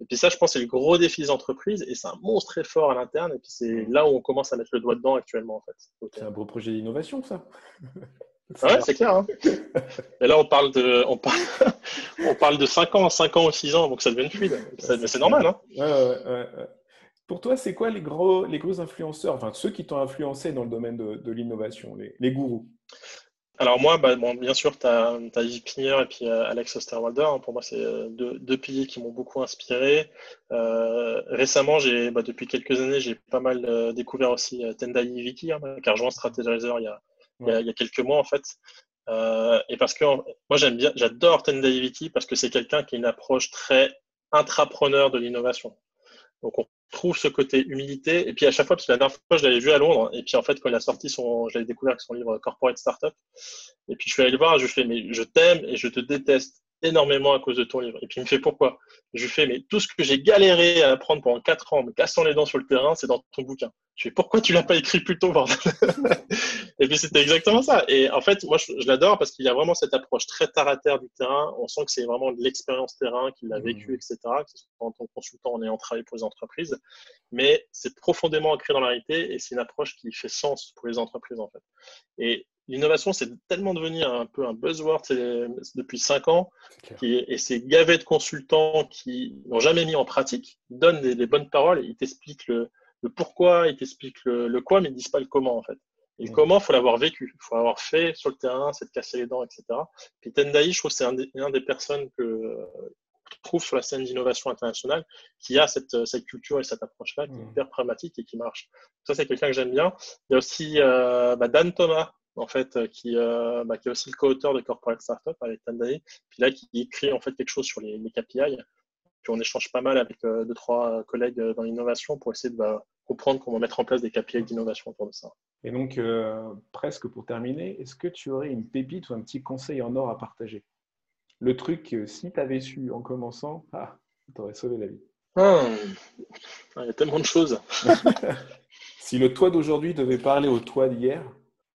Et puis ça, je pense, c'est le gros défi des entreprises et c'est un monstre très fort à l'interne. Et puis c'est là où on commence à mettre le doigt dedans actuellement, en fait. C'est un beau projet d'innovation, ça. ouais, c'est clair. Hein. et là, on parle de, on parle, on parle de 5 ans, 5 ans ou 6 ans, donc ça devient fluide. C'est normal. Hein. Ouais, ouais, ouais. Pour toi, c'est quoi les gros, les gros influenceurs, enfin ceux qui t'ont influencé dans le domaine de, l'innovation, les, gourous? Alors moi, bah, bon, bien sûr, tu as, as Yves et puis euh, Alex Osterwalder. Hein. Pour moi, c'est euh, deux, piliers qui m'ont beaucoup inspiré. Euh, récemment, bah, depuis quelques années, j'ai pas mal découvert aussi Tendai Viki, hein, qui a rejoint Strategizer il y, a, il, y a, quelques mois en fait. et parce que moi, j'aime bien, j'adore Tendai Viki parce que c'est quelqu'un qui a une approche très intrapreneur de l'innovation. Donc on trouve ce côté humilité. Et puis à chaque fois, parce que la dernière fois, je l'avais vu à Londres, et puis en fait, quand il a sorti son, je l'avais découvert son livre Corporate Startup. Et puis je suis allé le voir, je lui fais, mais je t'aime et je te déteste énormément à cause de ton livre. Et puis il me fait pourquoi? Je lui fais, mais tout ce que j'ai galéré à apprendre pendant quatre ans, me cassant les dents sur le terrain, c'est dans ton bouquin. Je fais, pourquoi tu l'as pas écrit plus tôt, bordel? Et puis c'était exactement ça. Et en fait, moi, je, l'adore parce qu'il y a vraiment cette approche très terre à terre du terrain. On sent que c'est vraiment de l'expérience terrain qu'il a mmh. vécu, etc. Que ce soit en tant que consultant en ayant travaillé pour les entreprises. Mais c'est profondément ancré dans la réalité et c'est une approche qui fait sens pour les entreprises, en fait. Et l'innovation, c'est tellement devenu un peu un buzzword depuis cinq ans, et c'est gavé de consultants qui n'ont jamais mis en pratique, ils donnent les, bonnes paroles, ils t'expliquent le, pourquoi, ils t'expliquent le, quoi, mais ils ne disent pas le comment en fait. Et le comment, il faut l'avoir vécu, il faut l'avoir fait sur le terrain, c'est de casser les dents, etc. Puis Tendai, je trouve que c'est un, des, des personnes que trouve sur la scène d'innovation internationale qui a cette, cette, culture et cette approche-là qui est hyper pragmatique et qui marche. Ça, c'est quelqu'un que j'aime bien. Il y a aussi euh, bah, Dan Thomas, en fait, euh, qui, euh, bah, qui est aussi le co-auteur de Corporate Startup avec Tandai, puis là qui écrit en fait quelque chose sur les, les KPI. Puis on échange pas mal avec deux, trois collègues dans l'innovation pour essayer de bah, comprendre comment mettre en place des KPI d'innovation autour de ça. Et donc, presque pour terminer, est-ce que tu aurais une pépite ou un petit conseil en or à partager? Le truc, si tu avais su en commençant, ah, t'aurais sauvé la vie. Ah, il y a tellement de choses. si le toi d'aujourd'hui devait parler au toi d'hier,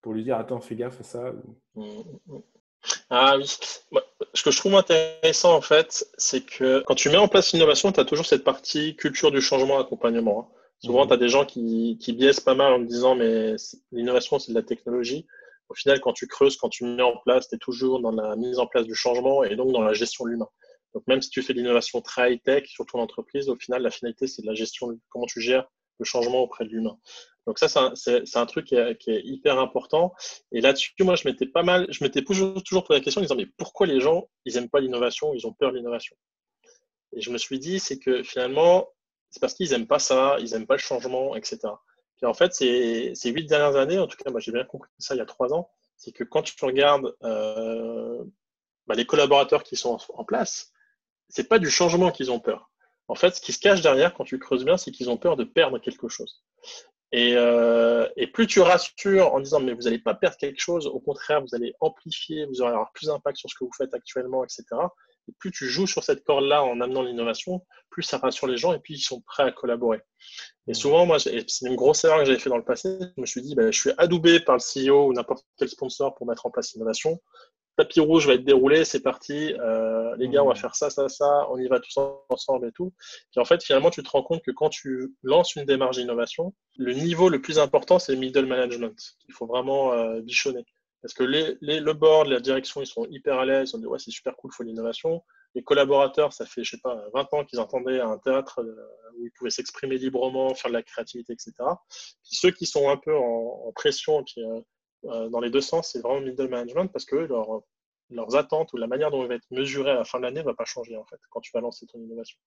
pour lui dire attends, fais gaffe à ça. Mm, mm. Ah oui. Ce que je trouve intéressant, en fait, c'est que quand tu mets en place l'innovation, tu as toujours cette partie culture du changement, accompagnement. Hein. Souvent, mm. tu as des gens qui, qui biaisent pas mal en me disant mais l'innovation, c'est de la technologie. Au final, quand tu creuses, quand tu mets en place, tu es toujours dans la mise en place du changement et donc dans la gestion de l'humain. Donc même si tu fais de l'innovation très high-tech sur ton entreprise, au final, la finalité, c'est de la gestion, comment tu gères le changement auprès de l'humain. Donc ça, c'est un, truc qui est, hyper important. Et là-dessus, moi, je m'étais pas mal, je m'étais toujours, posé la question en disant, mais pourquoi les gens, ils n'aiment pas l'innovation, ils ont peur de l'innovation? Et je me suis dit, c'est que finalement, c'est parce qu'ils n'aiment pas ça, ils n'aiment pas le changement, etc. Puis en fait, ces, huit dernières années, en tout cas, moi, j'ai bien compris ça il y a trois ans, c'est que quand tu regardes euh, bah, les collaborateurs qui sont en place, c'est pas du changement qu'ils ont peur. En fait, ce qui se cache derrière, quand tu creuses bien, c'est qu'ils ont peur de perdre quelque chose. Et, euh, et, plus tu rassures en disant mais vous n'allez pas perdre quelque chose, au contraire, vous allez amplifier, vous aurez avoir plus d'impact sur ce que vous faites actuellement, etc. Et plus tu joues sur cette corde-là en amenant l'innovation, plus ça rassure les gens et puis ils sont prêts à collaborer. Et souvent, moi, c'est une grosse erreur que j'avais fait dans le passé. Je me suis dit, ben, je suis adoubé par le CEO ou n'importe quel sponsor pour mettre en place l'innovation tapis rouge va être déroulé, c'est parti, euh, les gars, on va mmh. faire ça, ça, ça, on y va tous ensemble et tout. Puis en fait, finalement, tu te rends compte que quand tu lances une démarche d'innovation, le niveau le plus important, c'est le middle management, qu'il faut vraiment euh, bichonner. Parce que les, le board, la direction, ils sont hyper à l'aise, ils ont dit, ouais, c'est super cool, il faut l'innovation. Les collaborateurs, ça fait, je sais pas, 20 ans qu'ils entendaient un théâtre euh, où ils pouvaient s'exprimer librement, faire de la créativité, etc. Puis ceux qui sont un peu en, pression, puis euh, dans les deux sens, c'est vraiment middle management parce que leur, leurs attentes ou la manière dont ils vont être mesurés à la fin de l'année ne va pas changer en fait quand tu vas lancer ton innovation.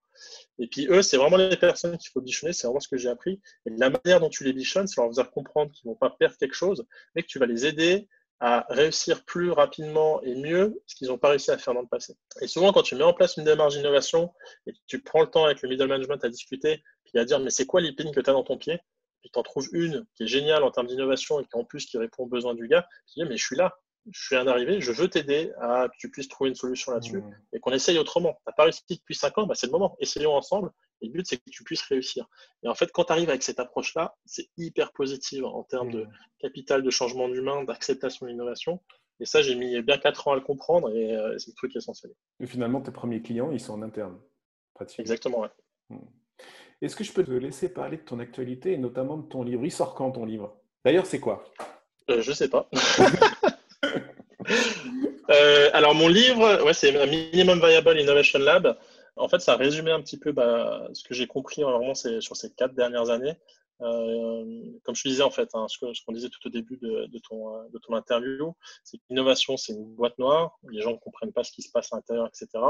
Et puis eux, c'est vraiment les personnes qu'il faut bichonner, c'est vraiment ce que j'ai appris. Et la manière dont tu les bichonnes, c'est leur faire comprendre qu'ils ne vont pas perdre quelque chose, mais que tu vas les aider à réussir plus rapidement et mieux ce qu'ils n'ont pas réussi à faire dans le passé. Et souvent, quand tu mets en place une démarche d'innovation et que tu prends le temps avec le middle management à discuter, puis à dire mais c'est quoi l'épine que tu as dans ton pied? Puis tu en trouves une qui est géniale en termes d'innovation et qui en plus qui répond aux besoins du gars, tu dis mais je suis là, je suis un arrivé, je veux t'aider à que tu puisses trouver une solution là-dessus mmh. et qu'on essaye autrement. Tu n'as pas réussi depuis 5 ans, bah c'est le moment, essayons ensemble. Et le but, c'est que tu puisses réussir. Et en fait, quand tu arrives avec cette approche-là, c'est hyper positif en termes de capital de changement d'humain, d'acceptation de l'innovation. Et ça, j'ai mis bien 4 ans à le comprendre et euh, c'est le truc essentiel. Et finalement, tes premiers clients, ils sont en interne. Exactement, ouais. Mmh. Est-ce que je peux te laisser parler de ton actualité et notamment de ton livre? Il sort quand ton livre? D'ailleurs, c'est quoi? Euh, Je sais pas. Euh, alors, mon livre, ouais, c'est Minimum Viable Innovation Lab. En fait, ça a résumé un petit peu bah, ce que j'ai compris vraiment sur ces quatre dernières années. Euh, comme je disais en fait, hein, ce qu'on disait tout au début de, ton, de ton interview, c'est que l'innovation, c'est une boîte noire, les gens ne comprennent pas ce qui se passe à l'intérieur, etc.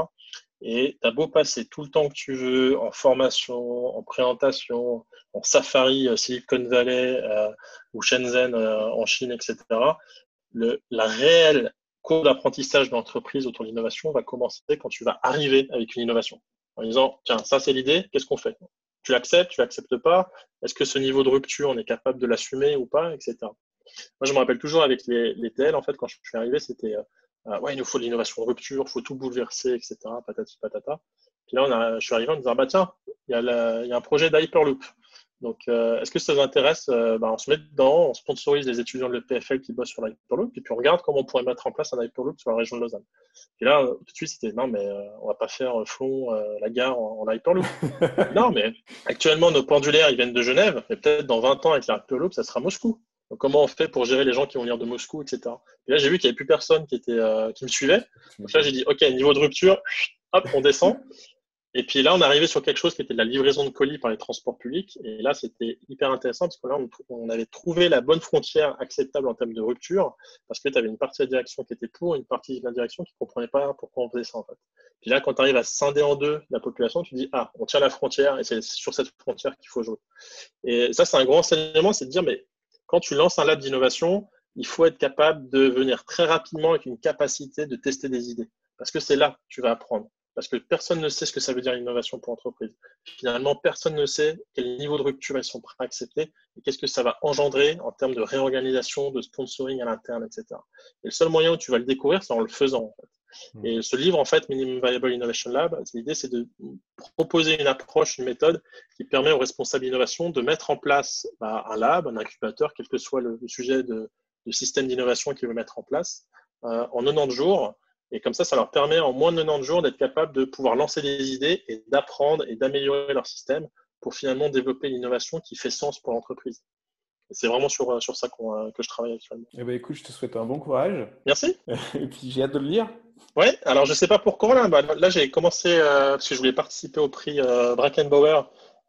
Et tu as beau passer tout le temps que tu veux en formation, en présentation, en safari euh, Silicon Valley euh, ou Shenzhen en Chine, etc. Le, la réelle cours d'apprentissage d'entreprise autour de l'innovation va commencer quand tu vas arriver avec une innovation. En disant, tiens, ça c'est l'idée, qu'est-ce qu'on fait? Tu l'acceptes, tu l'acceptes pas Est-ce que ce niveau de rupture, on est capable de l'assumer ou pas, etc. Moi, je me rappelle toujours avec les, les TL, en fait, quand je suis arrivé, c'était euh, ouais, il nous faut de l'innovation de rupture, il faut tout bouleverser, etc. Patati patata. Puis là, on a, je suis arrivé en disant bah tiens, il y, a il y a un projet d'Hyperloop. Donc, euh, est-ce que ça vous intéresse euh, bah, On se met dedans, on sponsorise les étudiants de l'EPFL qui bossent sur l'Hyperloop, et puis on regarde comment on pourrait mettre en place un Hyperloop sur la région de Lausanne. Et là, tout de suite, c'était non, mais euh, on va pas faire Flon, la gare en, Hyperloop. non, mais actuellement, nos pendulaires, ils viennent de Genève, et peut-être dans 20 ans, avec l'Hyperloop, ça sera Moscou. Donc, comment on fait pour gérer les gens qui vont venir de Moscou, etc. Et là, j'ai vu qu'il n'y avait plus personne qui, était, qui me suivait. Donc là, j'ai dit, OK, niveau de rupture, hop, on descend. Et puis là, on arrivé sur quelque chose qui était de la livraison de colis par les transports publics. Et là, c'était hyper intéressant parce que là, on, avait trouvé la bonne frontière acceptable en termes de rupture parce que tu avais une partie de la direction qui était pour, une partie de la direction qui ne comprenait pas pourquoi on faisait ça en fait. Puis là, quand tu arrives à scinder en deux la population, tu dis ah, on tient la frontière et c'est sur cette frontière qu'il faut jouer. Et ça, c'est un grand enseignement, c'est de dire mais quand tu lances un lab d'innovation, il faut être capable de venir très rapidement avec une capacité de tester des idées parce que c'est là que tu vas apprendre. Parce que personne ne sait ce que ça veut dire l'innovation pour l'entreprise. Finalement, personne ne sait quel niveau de rupture ils sont prêts à accepter et qu'est-ce que ça va engendrer en termes de réorganisation, de sponsoring à l'interne, etc. Et le seul moyen où tu vas le découvrir, c'est en le faisant. Hmm. Et ce livre, en fait, Minimum Viable Innovation Lab, l'idée, c'est de proposer une approche, une méthode qui permet aux responsables d'innovation de mettre en place bah, un lab, un incubateur, quel que soit le, sujet de, système d'innovation qu'ils veulent mettre en place, euh, en 90 jours et comme ça, ça leur permet en moins de 90 jours d'être capable de pouvoir lancer des idées et d'apprendre et d'améliorer leur système pour finalement développer l'innovation qui fait sens pour l'entreprise. C'est vraiment sur, euh, sur ça euh, que je travaille actuellement. Eh ben, écoute, je te souhaite un bon courage. Merci. et puis j'ai hâte de le lire. Oui, alors je ne sais pas pourquoi. Là, bah, là j'ai commencé, euh, parce que je voulais participer au prix Brackenbauer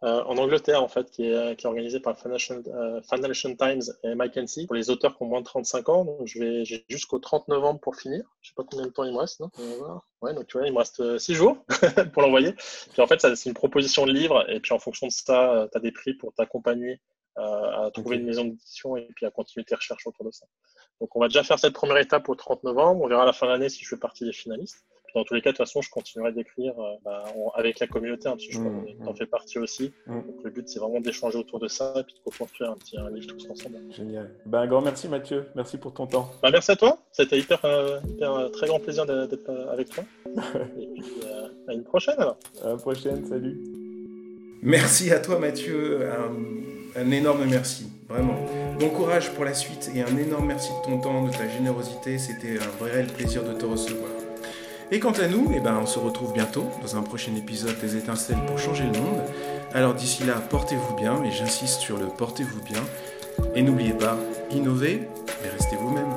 euh, en Angleterre, en fait, qui est, euh, qui est organisé par Financial, euh, Financial, Times et McKinsey pour les auteurs qui ont moins de 35 ans. Donc, je vais j'ai jusqu'au 30 novembre pour finir. Je sais pas combien de temps il me reste. Non? Ouais, donc tu vois, il me reste 6 jours pour l'envoyer. Puis en fait, c'est une proposition de livre. Et puis en fonction de ça, tu as des prix pour t'accompagner à trouver une maison d'édition et puis à continuer tes recherches autour de ça. Donc on va déjà faire cette première étape au 30 novembre. On verra à la fin de l'année si je fais partie des finalistes dans tous les cas, de toute façon, je continuerai d'écrire euh, bah, avec la communauté, hein, parce que je mmh, mmh. fais partie aussi. Mmh. Donc, le but, c'est vraiment d'échanger autour de ça et puis de construire un petit un livre tous ensemble. Génial. Ben, un grand merci, Mathieu. Merci pour ton temps. Bah, merci à toi. C'était hyper, euh, hyper euh, très grand plaisir d'être avec toi. et puis, à une prochaine alors. À la prochaine. Salut. Merci à toi, Mathieu. Un, un énorme merci. Vraiment. Bon courage pour la suite et un énorme merci de ton temps, de ta générosité. C'était un vrai plaisir de te recevoir. Et quant à nous, eh ben, on se retrouve bientôt dans un prochain épisode des étincelles pour changer le monde. Alors d'ici là, portez-vous bien, et j'insiste sur le portez-vous bien. Et n'oubliez pas, innovez et restez vous-même.